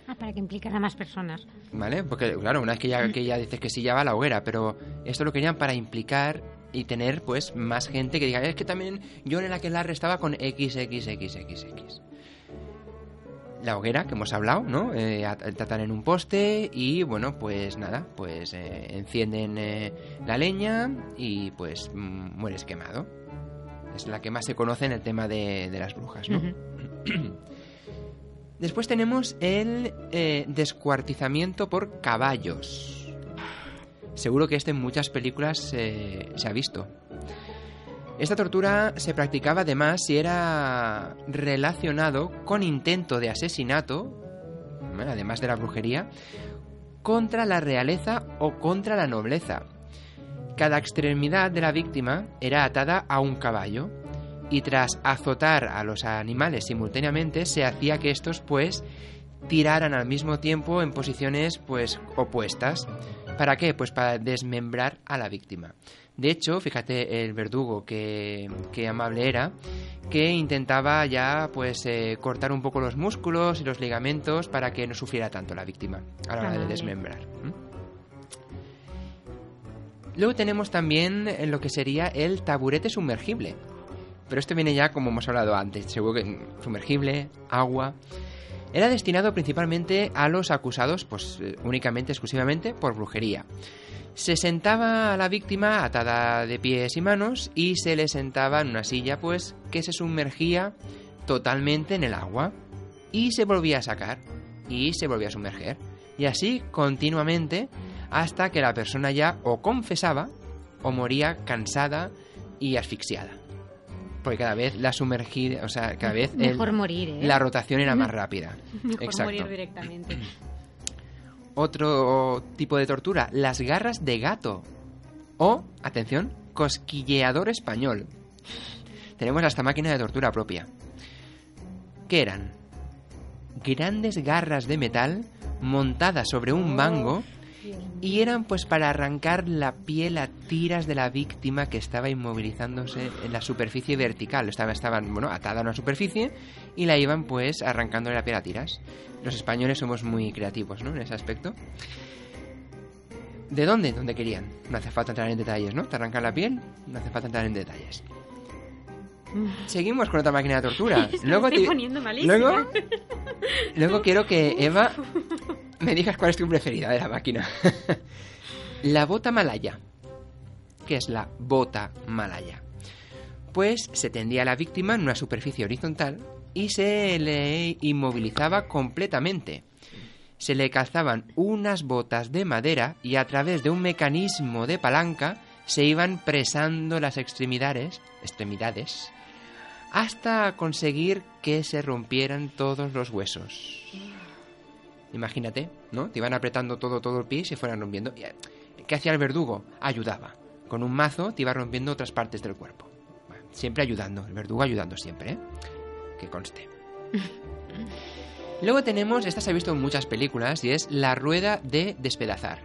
Ah, para que implicara a más personas. ¿Vale? Porque, claro, una vez que ya, que ya dices que sí, ya va a la hoguera, pero esto lo querían para implicar y tener, pues, más gente que diga, es que también yo en la que la estaba con XXXXX. La hoguera, que hemos hablado, ¿no? Eh, at- tratan en un poste y, bueno, pues nada, pues eh, encienden eh, la leña y, pues, mm, mueres quemado. Es la que más se conoce en el tema de, las brujas. Después tenemos el eh, descuartizamiento por caballos. Seguro que este en muchas películas se ha visto. Esta tortura se practicaba además si era relacionado con intento de asesinato, además de la brujería, contra la realeza o contra la nobleza. Cada extremidad de la víctima era atada a un caballo y tras azotar a los animales simultáneamente se hacía que estos pues tiraran al mismo tiempo en posiciones pues opuestas. ¿Para qué? Pues para desmembrar a la víctima. De hecho, fíjate el verdugo que, que amable era, que intentaba ya pues eh, cortar un poco los músculos y los ligamentos para que no sufriera tanto la víctima a la hora de desmembrar. Luego tenemos también eh, lo que sería el taburete sumergible. Pero esto viene ya como hemos hablado antes, sumergible, agua. Era destinado principalmente a los acusados, pues eh, únicamente, exclusivamente por brujería. Se sentaba a la víctima atada de pies y manos y se le sentaba en una silla, pues que se sumergía totalmente en el agua y se volvía a sacar y se volvía a sumerger. Y así continuamente hasta que la persona ya o confesaba o moría cansada y asfixiada. Porque cada vez la sumergida, o sea, cada vez el- Mejor morir, ¿eh? la rotación era más rápida. Mejor Exacto. morir directamente. Otro tipo de tortura, las garras de gato. O, atención, cosquilleador español. Tenemos hasta máquina de tortura propia. ¿Qué eran? Grandes garras de metal montadas sobre un mango y eran pues para arrancar la piel a tiras de la víctima que estaba inmovilizándose en la superficie vertical. Estaba, estaban, bueno, atada a una superficie y la iban pues arrancándole la piel a tiras. Los españoles somos muy creativos, ¿no? En ese aspecto. ¿De dónde? Donde querían. No hace falta entrar en detalles, ¿no? Te arrancan la piel, no hace falta entrar en detalles. Seguimos con otra máquina de tortura. luego, estoy te- poniendo malísima. luego, luego quiero que Eva me digas cuál es tu preferida de la máquina. la bota malaya. ¿Qué es la bota malaya? Pues se tendía a la víctima en una superficie horizontal y se le inmovilizaba completamente. Se le calzaban unas botas de madera y a través de un mecanismo de palanca se iban presando las extremidades, extremidades hasta conseguir que se rompieran todos los huesos. Imagínate, ¿no? Te iban apretando todo, todo el pie y se fueran rompiendo. Eh, ¿Qué hacía el verdugo? Ayudaba. Con un mazo te iba rompiendo otras partes del cuerpo. Siempre ayudando, el verdugo ayudando siempre, ¿eh? Que conste. Luego tenemos, esta se ha visto en muchas películas, y es la rueda de despedazar.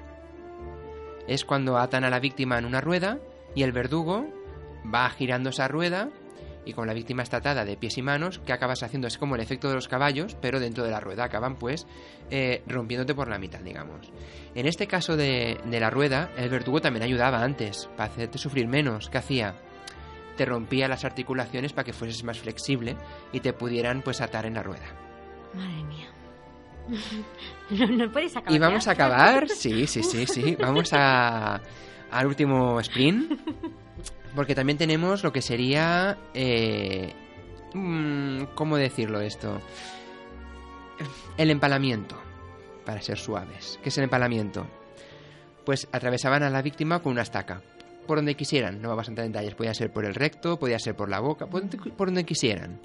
Es cuando atan a la víctima en una rueda y el verdugo va girando esa rueda y con la víctima está atada de pies y manos, ¿qué acabas haciendo? Es como el efecto de los caballos, pero dentro de la rueda. Acaban pues eh, rompiéndote por la mitad, digamos. En este caso de, de la rueda, el verdugo también ayudaba antes, para hacerte sufrir menos. ¿Qué hacía? Te rompía las articulaciones para que fueses más flexible y te pudieran pues atar en la rueda. Madre mía. No, no puedes acabar. Y vamos a acabar, sí, sí, sí, sí. Vamos a, al último sprint. Porque también tenemos lo que sería... Eh, mm, ¿Cómo decirlo esto? El empalamiento, para ser suaves. ¿Qué es el empalamiento? Pues atravesaban a la víctima con una estaca. Por donde quisieran, no vamos a entrar en detalles. Podía ser por el recto, podía ser por la boca, por donde, por donde quisieran.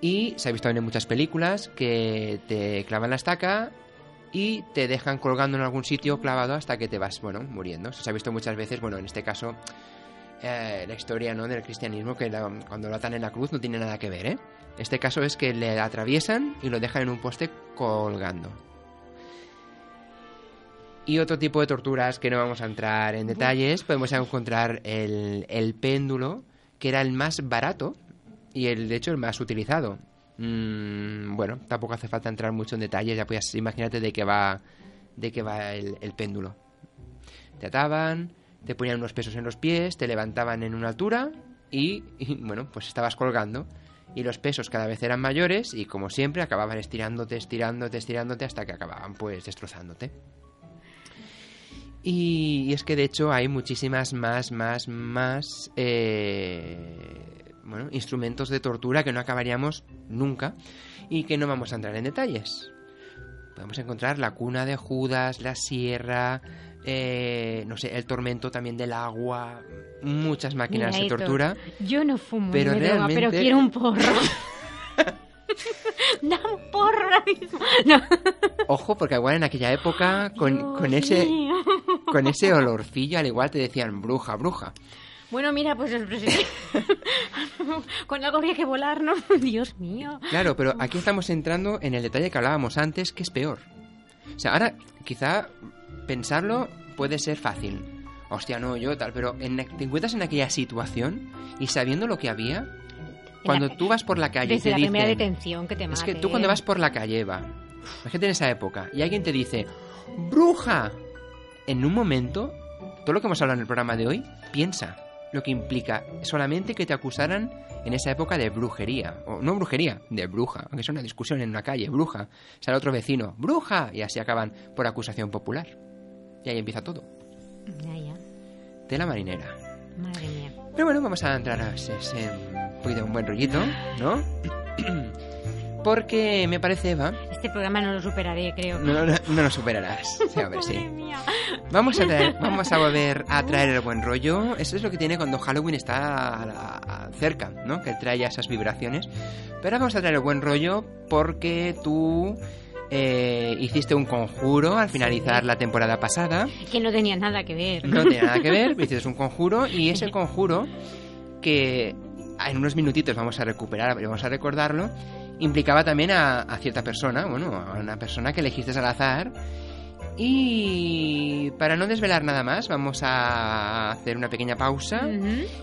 Y se ha visto también en muchas películas que te clavan la estaca y te dejan colgando en algún sitio clavado hasta que te vas, bueno, muriendo. Se ha visto muchas veces, bueno, en este caso, eh, la historia ¿no? del cristianismo, que cuando lo atan en la cruz no tiene nada que ver, ¿eh? Este caso es que le atraviesan y lo dejan en un poste colgando. Y otro tipo de torturas que no vamos a entrar en detalles, podemos encontrar el, el péndulo, que era el más barato y el de hecho el más utilizado. Mm, bueno, tampoco hace falta entrar mucho en detalles, ya puedes imagínate de qué va, de qué va el péndulo. Te ataban, te ponían unos pesos en los pies, te levantaban en una altura y, bueno, pues estabas colgando. Y los pesos cada vez eran mayores y como siempre acababan estirándote, estirándote, estirándote hasta que acababan pues destrozándote. Y, y es que de hecho hay muchísimas más, más, más eh, bueno, instrumentos de tortura que no acabaríamos nunca y que no vamos a entrar en detalles. Podemos encontrar la cuna de Judas, la sierra, eh, no sé, el tormento también del agua, muchas máquinas Mira, de tortura. Yo no fumo Pero me droga, pero realmente- quiero un porro. da un porro ahora mismo. No. Ojo, porque igual en aquella época, con, con ese, mío. con ese olorcillo, al igual te decían bruja, bruja. Bueno, mira, pues. Con algo habría que volar, ¿no? Dios mío. Claro, pero aquí estamos entrando en el detalle que hablábamos antes, que es peor. O sea, ahora quizá pensarlo puede ser fácil. Hostia, no, yo tal, pero en, te encuentras en aquella situación y sabiendo lo que había, cuando la- tú vas por la calle y te la primera dicen... detención que te Es que tú cuando vas por la calle, Eva, imagínate en esa época, y alguien te dice, ¡bruja! En un momento, todo lo que hemos hablado en el programa de hoy, piensa lo que implica solamente que te acusaran en esa época de brujería. O no brujería, de bruja. Aunque es una discusión en una calle, bruja. Sale otro vecino, ¡bruja! Y así acaban por acusación popular. Y ahí empieza todo. Ya, ya. De la marinera. Madre mía. Pero bueno, vamos a entrar a ese, ese un poquito un buen rollito, ¿no? Porque me parece, Eva, Este programa no lo superaré, creo. no, no, no lo superarás. Sí, hombre, sí. Vamos a, traer- vamos a volver a traer el buen rollo. Eso es lo que tiene cuando Halloween está a la- a- cerca, ¿no? Que trae esas vibraciones. Pero vamos a traer el buen rollo porque tú eh, hiciste un conjuro al finalizar la temporada pasada. Que no tenía nada que ver. No tiene nada que ver, hiciste un conjuro y ese conjuro que en unos minutitos vamos a recuperar, vamos a recordarlo, implicaba también a, a cierta persona, bueno, a una persona que elegiste al azar Y para no desvelar nada más, vamos a hacer una pequeña pausa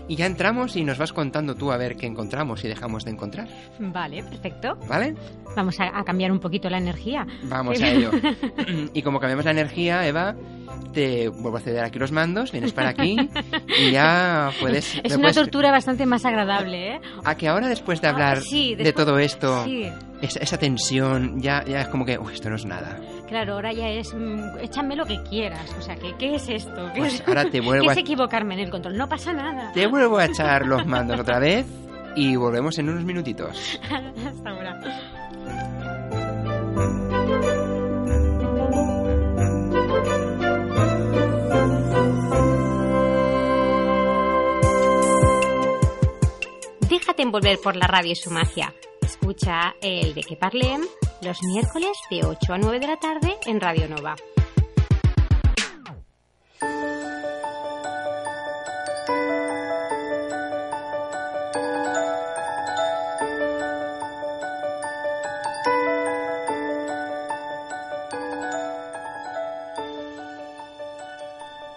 y ya entramos y nos vas contando tú a ver qué encontramos y dejamos de encontrar, Vale, perfecto. ¿vale? Vamos a, a cambiar un poquito la energía. Vamos a ello. y como cambiamos la energía, Eva, te vuelvo a ceder aquí los mandos, vienes para aquí y ya puedes... Es una puedes- tortura bastante más agradable, ¿eh? A que ahora después de hablar Ah, sí, de todo esto, Sí, esa, esa tensión, ya, ya es como que, uy, esto no es nada. Claro, ahora ya es. mm, échame lo que quieras. O sea, ¿qué, qué es esto? ¿Qué, Pues es, ahora te vuelvo ¿qué a- es equivocarme en el control? No pasa nada. Te vuelvo a echar los mandos otra vez y volvemos en unos minutitos. Hasta ahora. Déjate envolver por la radio y su magia. Escucha el de que parlem los miércoles de 8 a 9 de la tarde en Radio Nova.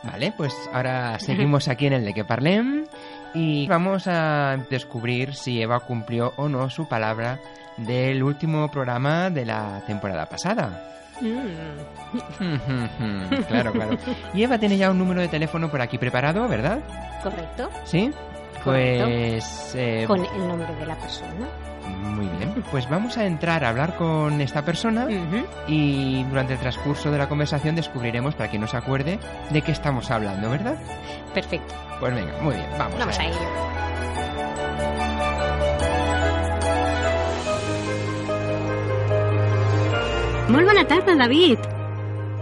Vale, pues ahora seguimos aquí en el de que parlem y vamos a descubrir si Eva cumplió o no su palabra del último programa de la temporada pasada. Mm, claro, claro. Y Eva tiene ya un número de teléfono por aquí preparado, ¿verdad? ¿Correcto? ¿Sí? Correcto. Pues... eh, Con el nombre de la persona. Muy bien. Pues vamos a entrar a hablar con esta persona y durante el transcurso de la conversación descubriremos, para quien no se acuerde, de qué estamos hablando, ¿verdad? Perfecto. Pues venga, muy bien, vamos, Vamos a ello. Molt bona tarda, David.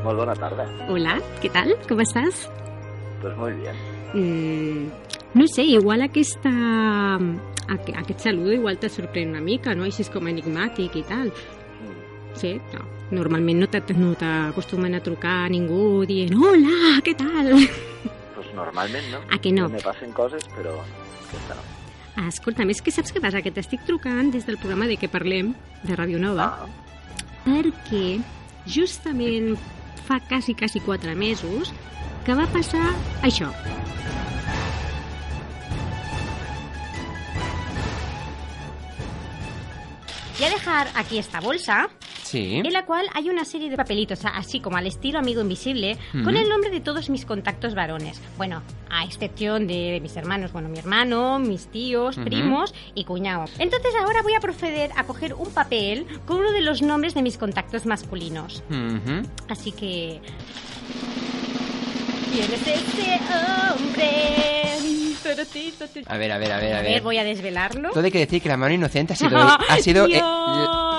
Molt bona tarda. Hola, què tal? Com estàs? Pues muy bien. Mm, no sé, igual aquesta, aqu aquest saludo igual te sorprèn una mica, no? Així és com enigmàtic i tal. Sí, no. Normalment no t'ac- no t'acostumen a trucar a ningú dient Hola, què tal? Pues normalment no. A que no? Me passen coses, però aquesta no. Ah, Escolta'm, és que saps què passa? Que t'estic trucant des del programa de què parlem, de Radio Nova, Ah, perquè justament fa quasi, quasi quatre mesos que va passar això. Voy a dejar aquí esta bolsa Sí. en la cual hay una serie de papelitos, así como al estilo amigo invisible, con el nombre de todos mis contactos varones. Bueno, a excepción de mis hermanos, bueno, mi hermano, mis tíos, primos y cuñado. Entonces ahora voy a proceder a coger un papel con uno de los nombres de mis contactos masculinos. Así que... ¿Quién es ese hombre? A ver, a ver, a ver, a ver. ver, voy a desvelarlo. Todo hay que decir que la mano inocente ha sido... ha sido eh,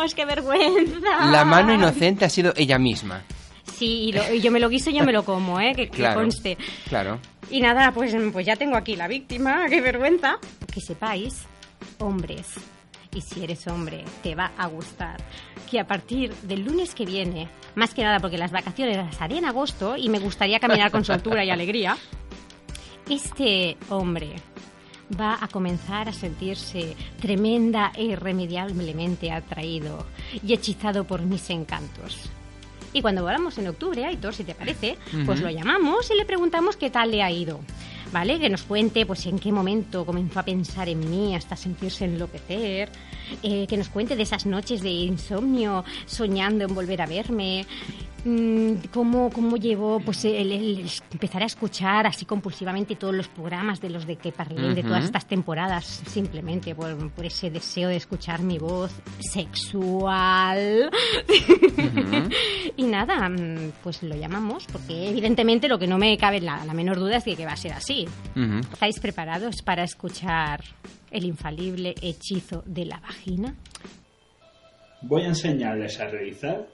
Dios, qué vergüenza. la mano inocente ha sido ella misma. Sí, y, lo- y yo me lo guiso y yo me lo como, ¿eh? Que, que Claro. conste. Claro. Y nada, pues, pues ya tengo aquí la víctima, qué vergüenza. Que sepáis, hombres, y si eres hombre, te va a gustar, que a partir del lunes que viene, más que nada porque las vacaciones las haré en agosto y me gustaría caminar con soltura y alegría, este hombre va a comenzar a sentirse tremenda e irremediablemente atraído y hechizado por mis encantos. Y cuando volvamos en octubre, Aitor, si te parece, pues lo llamamos y le preguntamos qué tal le ha ido. ¿Vale? Que nos cuente pues en qué momento comenzó a pensar en mí hasta sentirse enloquecer. eh, que nos cuente de esas noches de insomnio soñando en volver a verme. Mm, cómo, cómo llevó pues el, el empezar a escuchar así compulsivamente todos los programas de los de que parlé de todas estas temporadas simplemente por, por ese deseo de escuchar mi voz sexual y nada, mm, pues lo llamamos porque evidentemente lo que no me cabe la, la menor duda es de que va a ser así. ¿Estáis preparados para escuchar el infalible hechizo de la vagina? Voy a enseñarles a realizar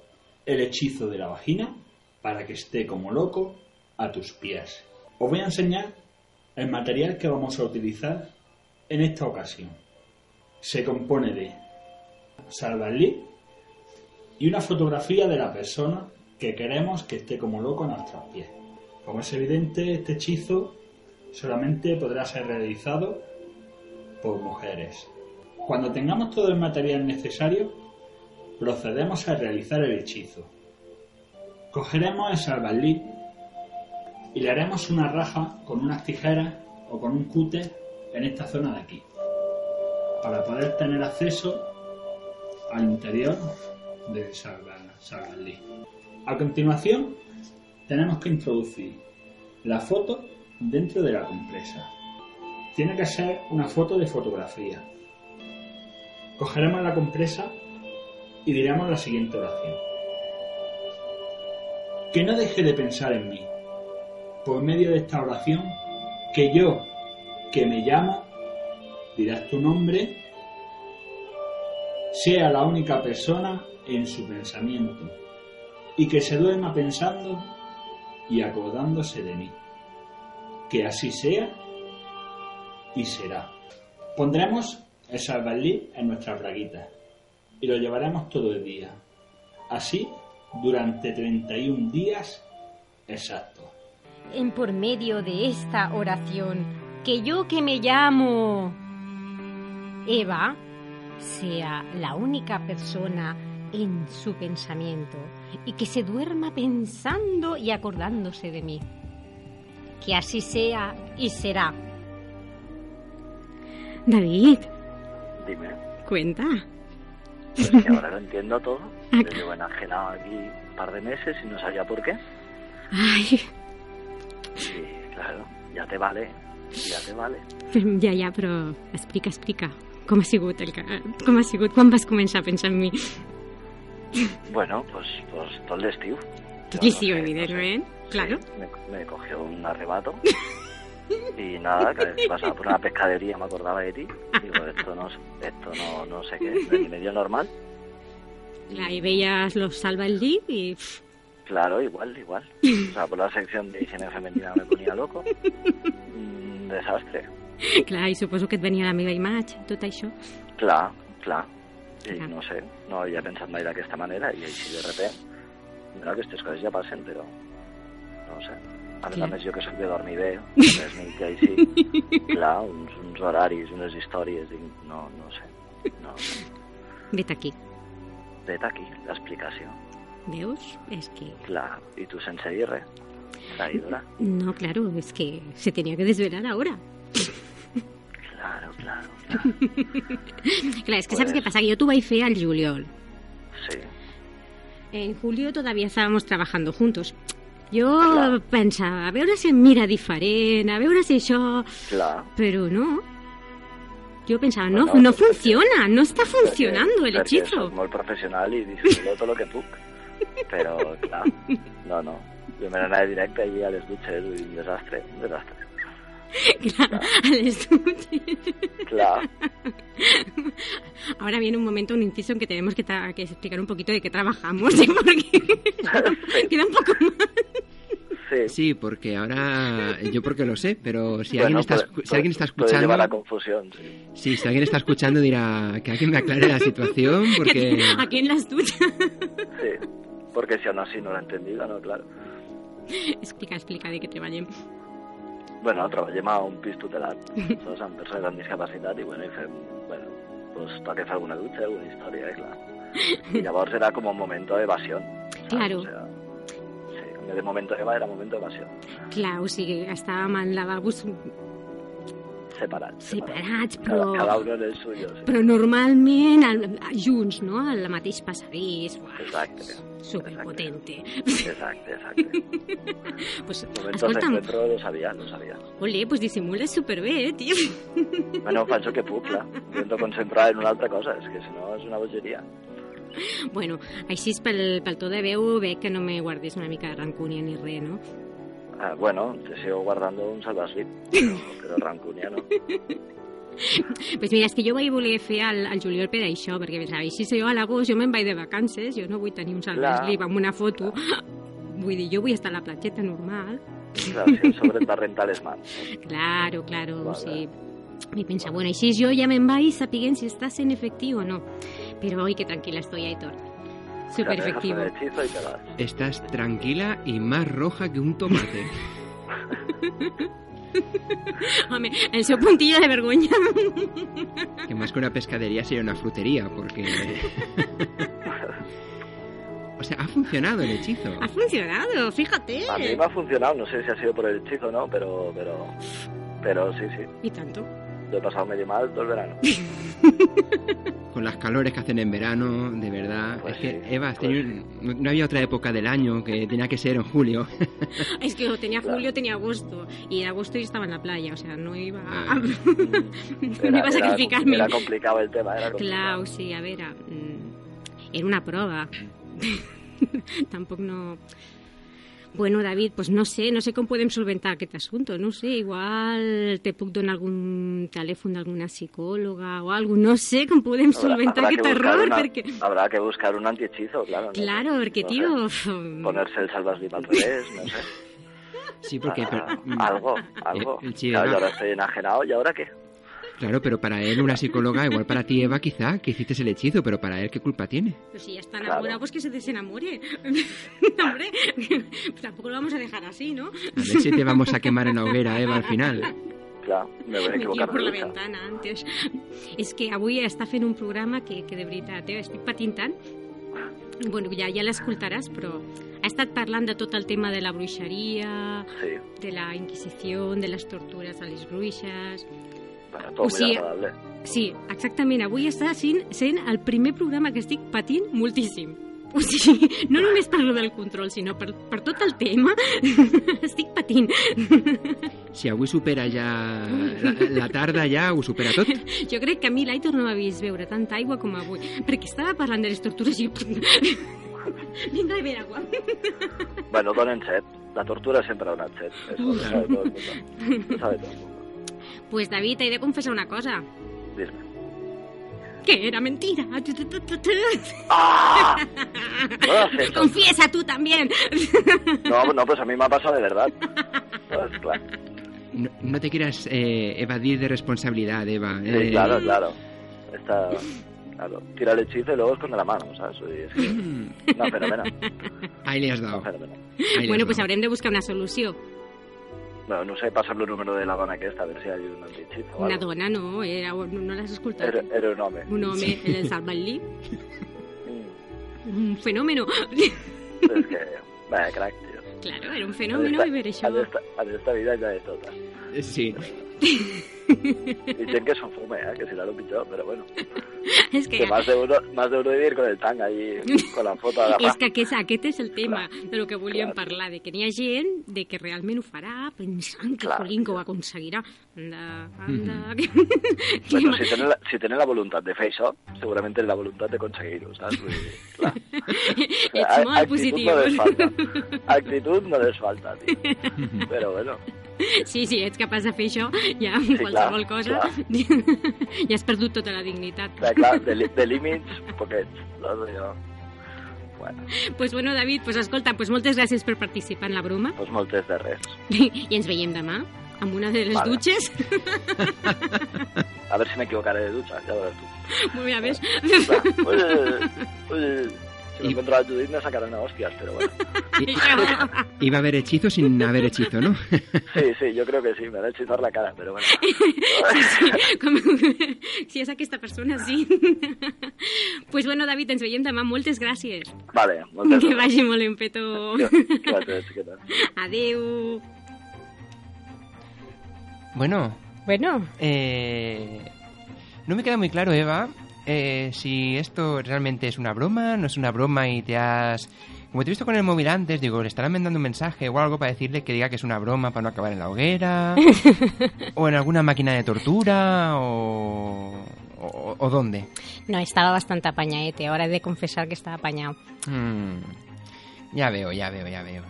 el hechizo de la vagina para que esté como loco a tus pies. Os voy a enseñar el material que vamos a utilizar en esta ocasión. Se compone de salvalí y una fotografía de la persona que queremos que esté como loco a nuestros pies. Como es evidente, este hechizo solamente podrá ser realizado por mujeres. Cuando tengamos todo el material necesario, procedemos a realizar el hechizo. Cogeremos el salvaslí y le haremos una raja con unas tijeras o con un cúter en esta zona de aquí, para poder tener acceso al interior del salva- salvaslí. A continuación, tenemos que introducir la foto dentro de la compresa. Tiene que ser una foto de fotografía. Cogeremos la compresa y diremos la siguiente oración. Que no deje de pensar en mí. Por medio de esta oración, que yo, que me llamo, dirás tu nombre, sea la única persona en su pensamiento y que se duerma pensando y acordándose de mí. Que así sea y será. Pondremos el salvaslí en nuestras braguitas y lo llevaremos todo el día. Así durante 31 días exactos. En por medio de esta oración, que yo que me llamo Eva sea la única persona en su pensamiento y que se duerma pensando y acordándose de mí. Que así sea y será. David, Dime, cuenta. Es que ahora lo entiendo todo. Yo llevo enajenado aquí un par de meses y no sabía por qué. Ay, Y claro, ya te vale, ya te vale. ja, ja, però explica, explica. Com ha sigut el. Com ha sigut? Quan vas començar a pensar en mi? Bueno, pues, pues todo el estío. Tot l'estiu, no sé, no sé. evidentment. Claro. Sí, me, me cogió un arrebato. Y nada, que pasaba por una pescadería me acordaba de ti. Digo, esto no, esto no, no sé qué, es ni medio normal. Clar, i veies los salva el i... pff, Claro, igual, igual. O sea, por la sección de higiene femenina me ponía loco. Un desastre. Clar, i suposo que et venia la meva imatge, tot això. Clar, clar. I Clar. no sé, no havia pensat mai d'aquesta manera i així de repent, mira, aquestes coses ja passen, però no sé. A més Clar. a més, jo que soc de dormir bé, més nit i així, clar, uns, uns horaris, unes històries, dic, no, no sé, no sé. Vet aquí. Vet aquí, l'explicació. Veus? És que... Clar, i tu sense dir res, traïdora. No, claro, es que se tenía que desvelar ahora. Claro, claro, claro. Clar, és que Pues- què passa? Que jo t'ho vaig fer al juliol. Sí, En julio todavía estábamos trabajando juntos. Jo Clar. pensava, a veure si em mira diferent, a veure si això... clar. Però no. Jo pensava, no, Bueno, no funciona, no está funcionando el hechizo. soc molt professional i disfruto tot el que puc. Però, clar, no, no. Jo me n'anava directe allí a les dutxes un desastre, un desastre. Clar, a les duches. Clar, Ahora viene un momento, un inciso en que tenemos que, que explicar un poquito de qué trabajamos, ¿eh? porque queda un poco mal. sí. Sí, porque ahora yo porque lo sé, pero si Bueno, alguien está puede- si alguien está puede llevar a escuchando, confusión, sí. sí, si alguien está escuchando dirá que alguien me aclare la situación porque Aquí en las duchas. Sí, porque si aún así no l'he entendido, no, claro. explica, explica de qué treballem. Bueno, treballem a un pis tutelat, saps, amb persones amb discapacitat, i bueno, i fem, bueno, pues toca fer alguna dutxa, alguna història, eh, clar. I llavors era com un moment d'evasió. Claro. O sea, sí, en vez de momento Eva era momento evasión. Clar, o sigui, estàvem en lavabos Separats. separats, Cada, però... cada uno en el suyo, sí. Però normalment al, junts, no? Al mateix passadís. Uah, Exacte. Superpotente. Exacte, exacte. pues, Momentos escolta'm, d'encuentro lo sabia, lo sabia. ole, pues dissimules superbé, eh, tio. Bueno, faig el que puc, clar. Intento concentrar en una altra cosa, és que si no és una bogeria. Bueno, així pel, pel to de veu veig que no me guardis una mica de rancúnia ni res, no? Ah, bueno, te sigo guardando un salvaslip, però, però rancúnia no. Pues mira, és que jo vaig voler fer al, al juliol per això, perquè així si jo a l'agost jo me'n vaig de vacances, jo no vull tenir un salvaslip amb una foto. Vull dir, jo vull estar a la platgeta normal. Clar, si el sobre et va rentar les mans. Claro, claro, Vale. sí. I pensa, bueno, així jo ja me'n vaig sapiguent si estàs en efectiu o no. Però oi, que tranquil·la estoy, Aitor. Super efectivo. El y estás tranquila y más roja que un tomate. Home, el seu puntillo de vergonya. Que más que una pescadería sería una frutería, porque... o O sea, ha funcionado el hechizo. Ha funcionado, fíjate. A mí me ha funcionado, no sé si ha sido por el hechizo o no, pero, pero, pero sí, sí. Y tanto. Lo he pasado medio mal todo el verano. Con las calores que hacen en verano, de verdad. Pues es que, sí, Eva, pues no había otra época del año que tenía que ser en julio. Es que tenía Claro. julio, tenía agosto. Y en agosto yo estaba en la playa, o sea, no iba a, Ah. no Era, iba a era- sacrificarme. era complicado el tema, era complicado. Claro, sí, a ver, a- mm, era una prova. Tampoc no... Bueno, David, pues no sé, no sé com podem solventar aquest assumpte, no sé, igual te puc donar algun telèfon d'alguna psicòloga o alguna no sé com podem Habrá- solventar habrá aquest error, una- perquè... Habrá que buscar un antihechizo, claro. no. Claro, perquè, No tío... sé, Ponerse el salvaslip al revés, no sé. Sí, porque... Ah, pero- mm, algo, algo. Ahora estoy enajenado, ¿y ahora qué? Claro, pero para él una psicóloga, igual para ti, Eva, quizá, que hiciste el hechizo, pero para él, ¿qué culpa tiene? Pues si ya está Claro. enamorado, pues que se desenamore. Hombre, tampoco lo vamos a dejar así, ¿no? A ver si te vamos a quemar en la hoguera, Eva, al final. Claro, me voy a Me tiro equivocar por de la ventana antes. És que avui està fent un programa que, que de veritat, eh, estic patint tant. Bueno, ja, ja l'escoltaràs, però ha estat parlant de tot el tema de la bruixeria, Sí, de la Inquisició, de les tortures a les bruixes... bueno, todo O sigui, agradable. Sí, exactament. Avui està sent, sent el primer programa que estic patint moltíssim. O sigui, no només per lo del control, sinó per, per tot el tema. estic patint. Si avui supera ja... La, la tarda ja ho supera tot. Jo crec que a mi l'Aitor no m'ha vist beure tanta aigua com avui, perquè estava parlant de les tortures i... Vinga, a beber agua. Bueno, donen set. La tortura siempre ha donat set. Eso lo sabe el mundo. Lo sabe todo el mundo. Pues David, he de confessar una cosa. Dime. Que era mentira. ¡Ah! Confiesa tú también. No, no, pues a mí me ha pasado de verdad. Pues, claro. No, no te quieras eh, evadir de responsabilidad, Eva. Sí, eh. claro, claro. Está... Claro, tira el hechizo y luego esconde la mano, ¿sabes? Es que... No, fenómeno. Ahí le has dado. Bueno, has pues dado. haurem de buscar una solució. Bueno, no sé, pasarle el número de la dona aquesta, a ver si hay un antihechizo o Una algo. dona, no, era, no, no l'has escoltat. Era, era un home. Un home, el del Salvat-li. Mm. Un fenómeno. És que... Vaya crack, tio. Claro, era un En fenómeno esta, i per això... en, esta, en esta vida ja és tota. Sí. Y gent que s'ho fume, eh? Que serà el pitjor, però bueno. És que, Que más de uno, más de uno vivir con el tang ahí, con la foto és agarrada. que aquest, aquest és el tema de lo que volíem parlar, de que n'hi ha gent de que realment ho farà pensant que, Clar. que ho aconseguirà. Anda, anda... Que, que Bueno, si tenen, la, si tenen la voluntat de fer això, segurament tenen la voluntat de aconseguir-ho, saps? Vull dir, clar. Ets molt actitud positiu. no les falta. Actitud no les falta, tio. Però bueno, Sí, sí, ets capaç de fer això, ja amb Sí, qualsevol clar, cosa, ja has perdut tota la dignitat. clar, clar de, de límits poquets. Saps? Jo... Bueno, pues bueno, David, pues escolta, pues moltes gràcies per participar en la broma doncs moltes de res. i ens veiem demà amb una de les Vale. dutxes. A ver si me equivocaré de ducha, ya verás tú. Molt bé, a veure. Clar, uy, uy, si me encuentro a Judith me sacarán a hostias, pero bueno. I- Iba a haber hechizo sin haber hechizo, ¿no? Sí, sí, yo creo que sí, me va a hechizar la cara, pero bueno. Com... Si és aquesta persona, sí. pues bueno, David, ens veiem demà. Moltes gràcies. Vale, moltes Que gràcies. vagi molt en petó. Gràcies, què tal? Adeu. Bueno, Bueno, eh, no me queda muy claro, Eva, eh, si esto realmente es una broma, no es una broma y te has... Como te he visto con el móvil antes, digo, le estarán mandando un mensaje o algo para decirle que diga que es una broma para no acabar en la hoguera, o en alguna máquina de tortura, o... o, o dónde. no, estaba bastante apañaete. Ahora he de confesar que estaba apañado. Hmm, ya veo, ya veo, ya veo.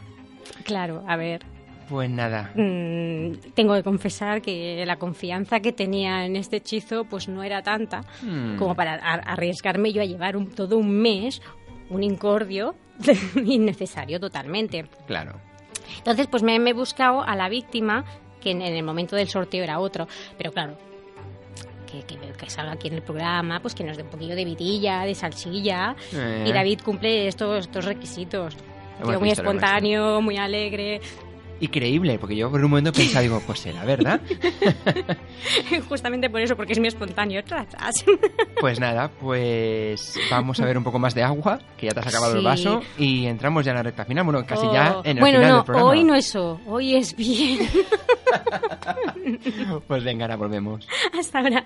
Claro, a ver. Pues nada. mm, tengo que confesar que la confianza que tenía en este hechizo pues no era tanta Hmm, como para ar- arriesgarme yo a llevar un- todo un mes un incordio innecesario totalmente. Claro. Entonces, pues me, me he buscado a la víctima, que en, en el momento del sorteo era otro, pero claro, que, que, que salga aquí en el programa, pues que nos dé un poquillo de vidilla, de salsilla. Eh, Y David cumple estos, estos requisitos. Tío muy espontáneo, muy alegre. Y creíble, porque yo por un momento pensaba, digo, pues será verdad. Justamente por eso, porque es muy espontáneo. Pues nada, pues vamos a ver un poco más de agua, que ya te has acabado el vaso, y entramos ya en la recta final, bueno, casi ya Oh. en el bueno, final no, del programa. hoy no es eso, hoy es bien. Pues venga, ahora volvemos. Hasta ahora.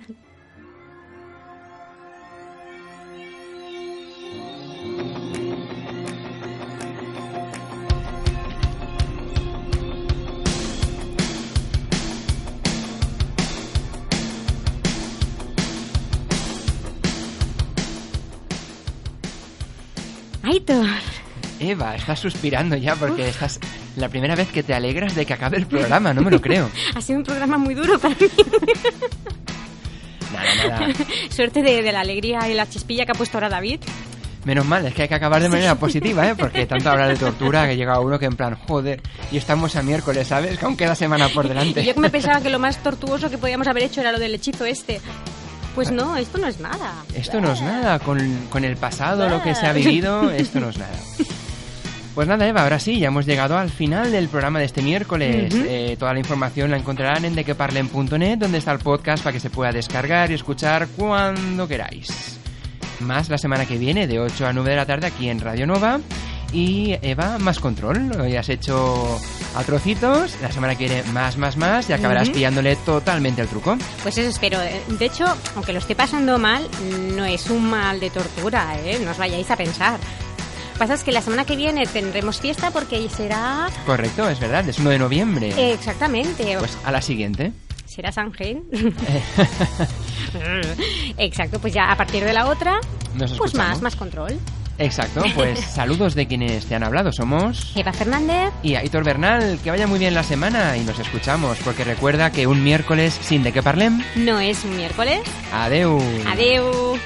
Aitor, Eva, estás suspirando ya porque estás la primera vez que te alegras de que acabe el programa, no me lo creo. ha sido un programa muy duro para mí. Nada, nada. Suerte de, de la alegría y la chispilla que ha puesto ahora David. Menos mal, es que hay que acabar de manera positiva, ¿eh? Porque tanto hablar de tortura que llega uno que en plan, joder, y estamos a miércoles, ¿sabes? Que aún queda semana por delante. Yo que me pensaba que lo más tortuoso que podíamos haber hecho era lo del hechizo este. Pues no, esto no es nada. Esto no es nada, con, con el pasado, lo que se ha vivido, esto no es nada. Pues nada, Eva, ahora sí, ya hemos llegado al final del programa de este miércoles. Eh, toda la información la encontrarán en dequeparlen.net, donde está el podcast para que se pueda descargar y escuchar cuando queráis. Más la semana que viene, de 8 a 9 de la tarde, aquí en Radio Nova. Y Eva, más control. Hoy has hecho a trocitos. La semana que viene, más, más, más. Y acabarás pillándole totalmente el truco. Pues eso espero. De hecho, aunque lo esté pasando mal, no es un mal de tortura, ¿eh? No os vayáis a pensar. Pasa es que la semana que viene tendremos fiesta porque será... Correcto, es verdad, es 1 de noviembre. eh, exactamente. Pues a la siguiente. Será San Gen. Exacto, pues ya a partir de la otra, Nos pues escuchamos. más, más control. Exacto, pues saludos de quienes te han hablado. Somos Eva Fernández. y Aitor Bernal. Que vaya muy bien la semana y nos escuchamos, porque recuerda que un miércoles sin de qué parlem. No es un miércoles. Adeu. Adeu.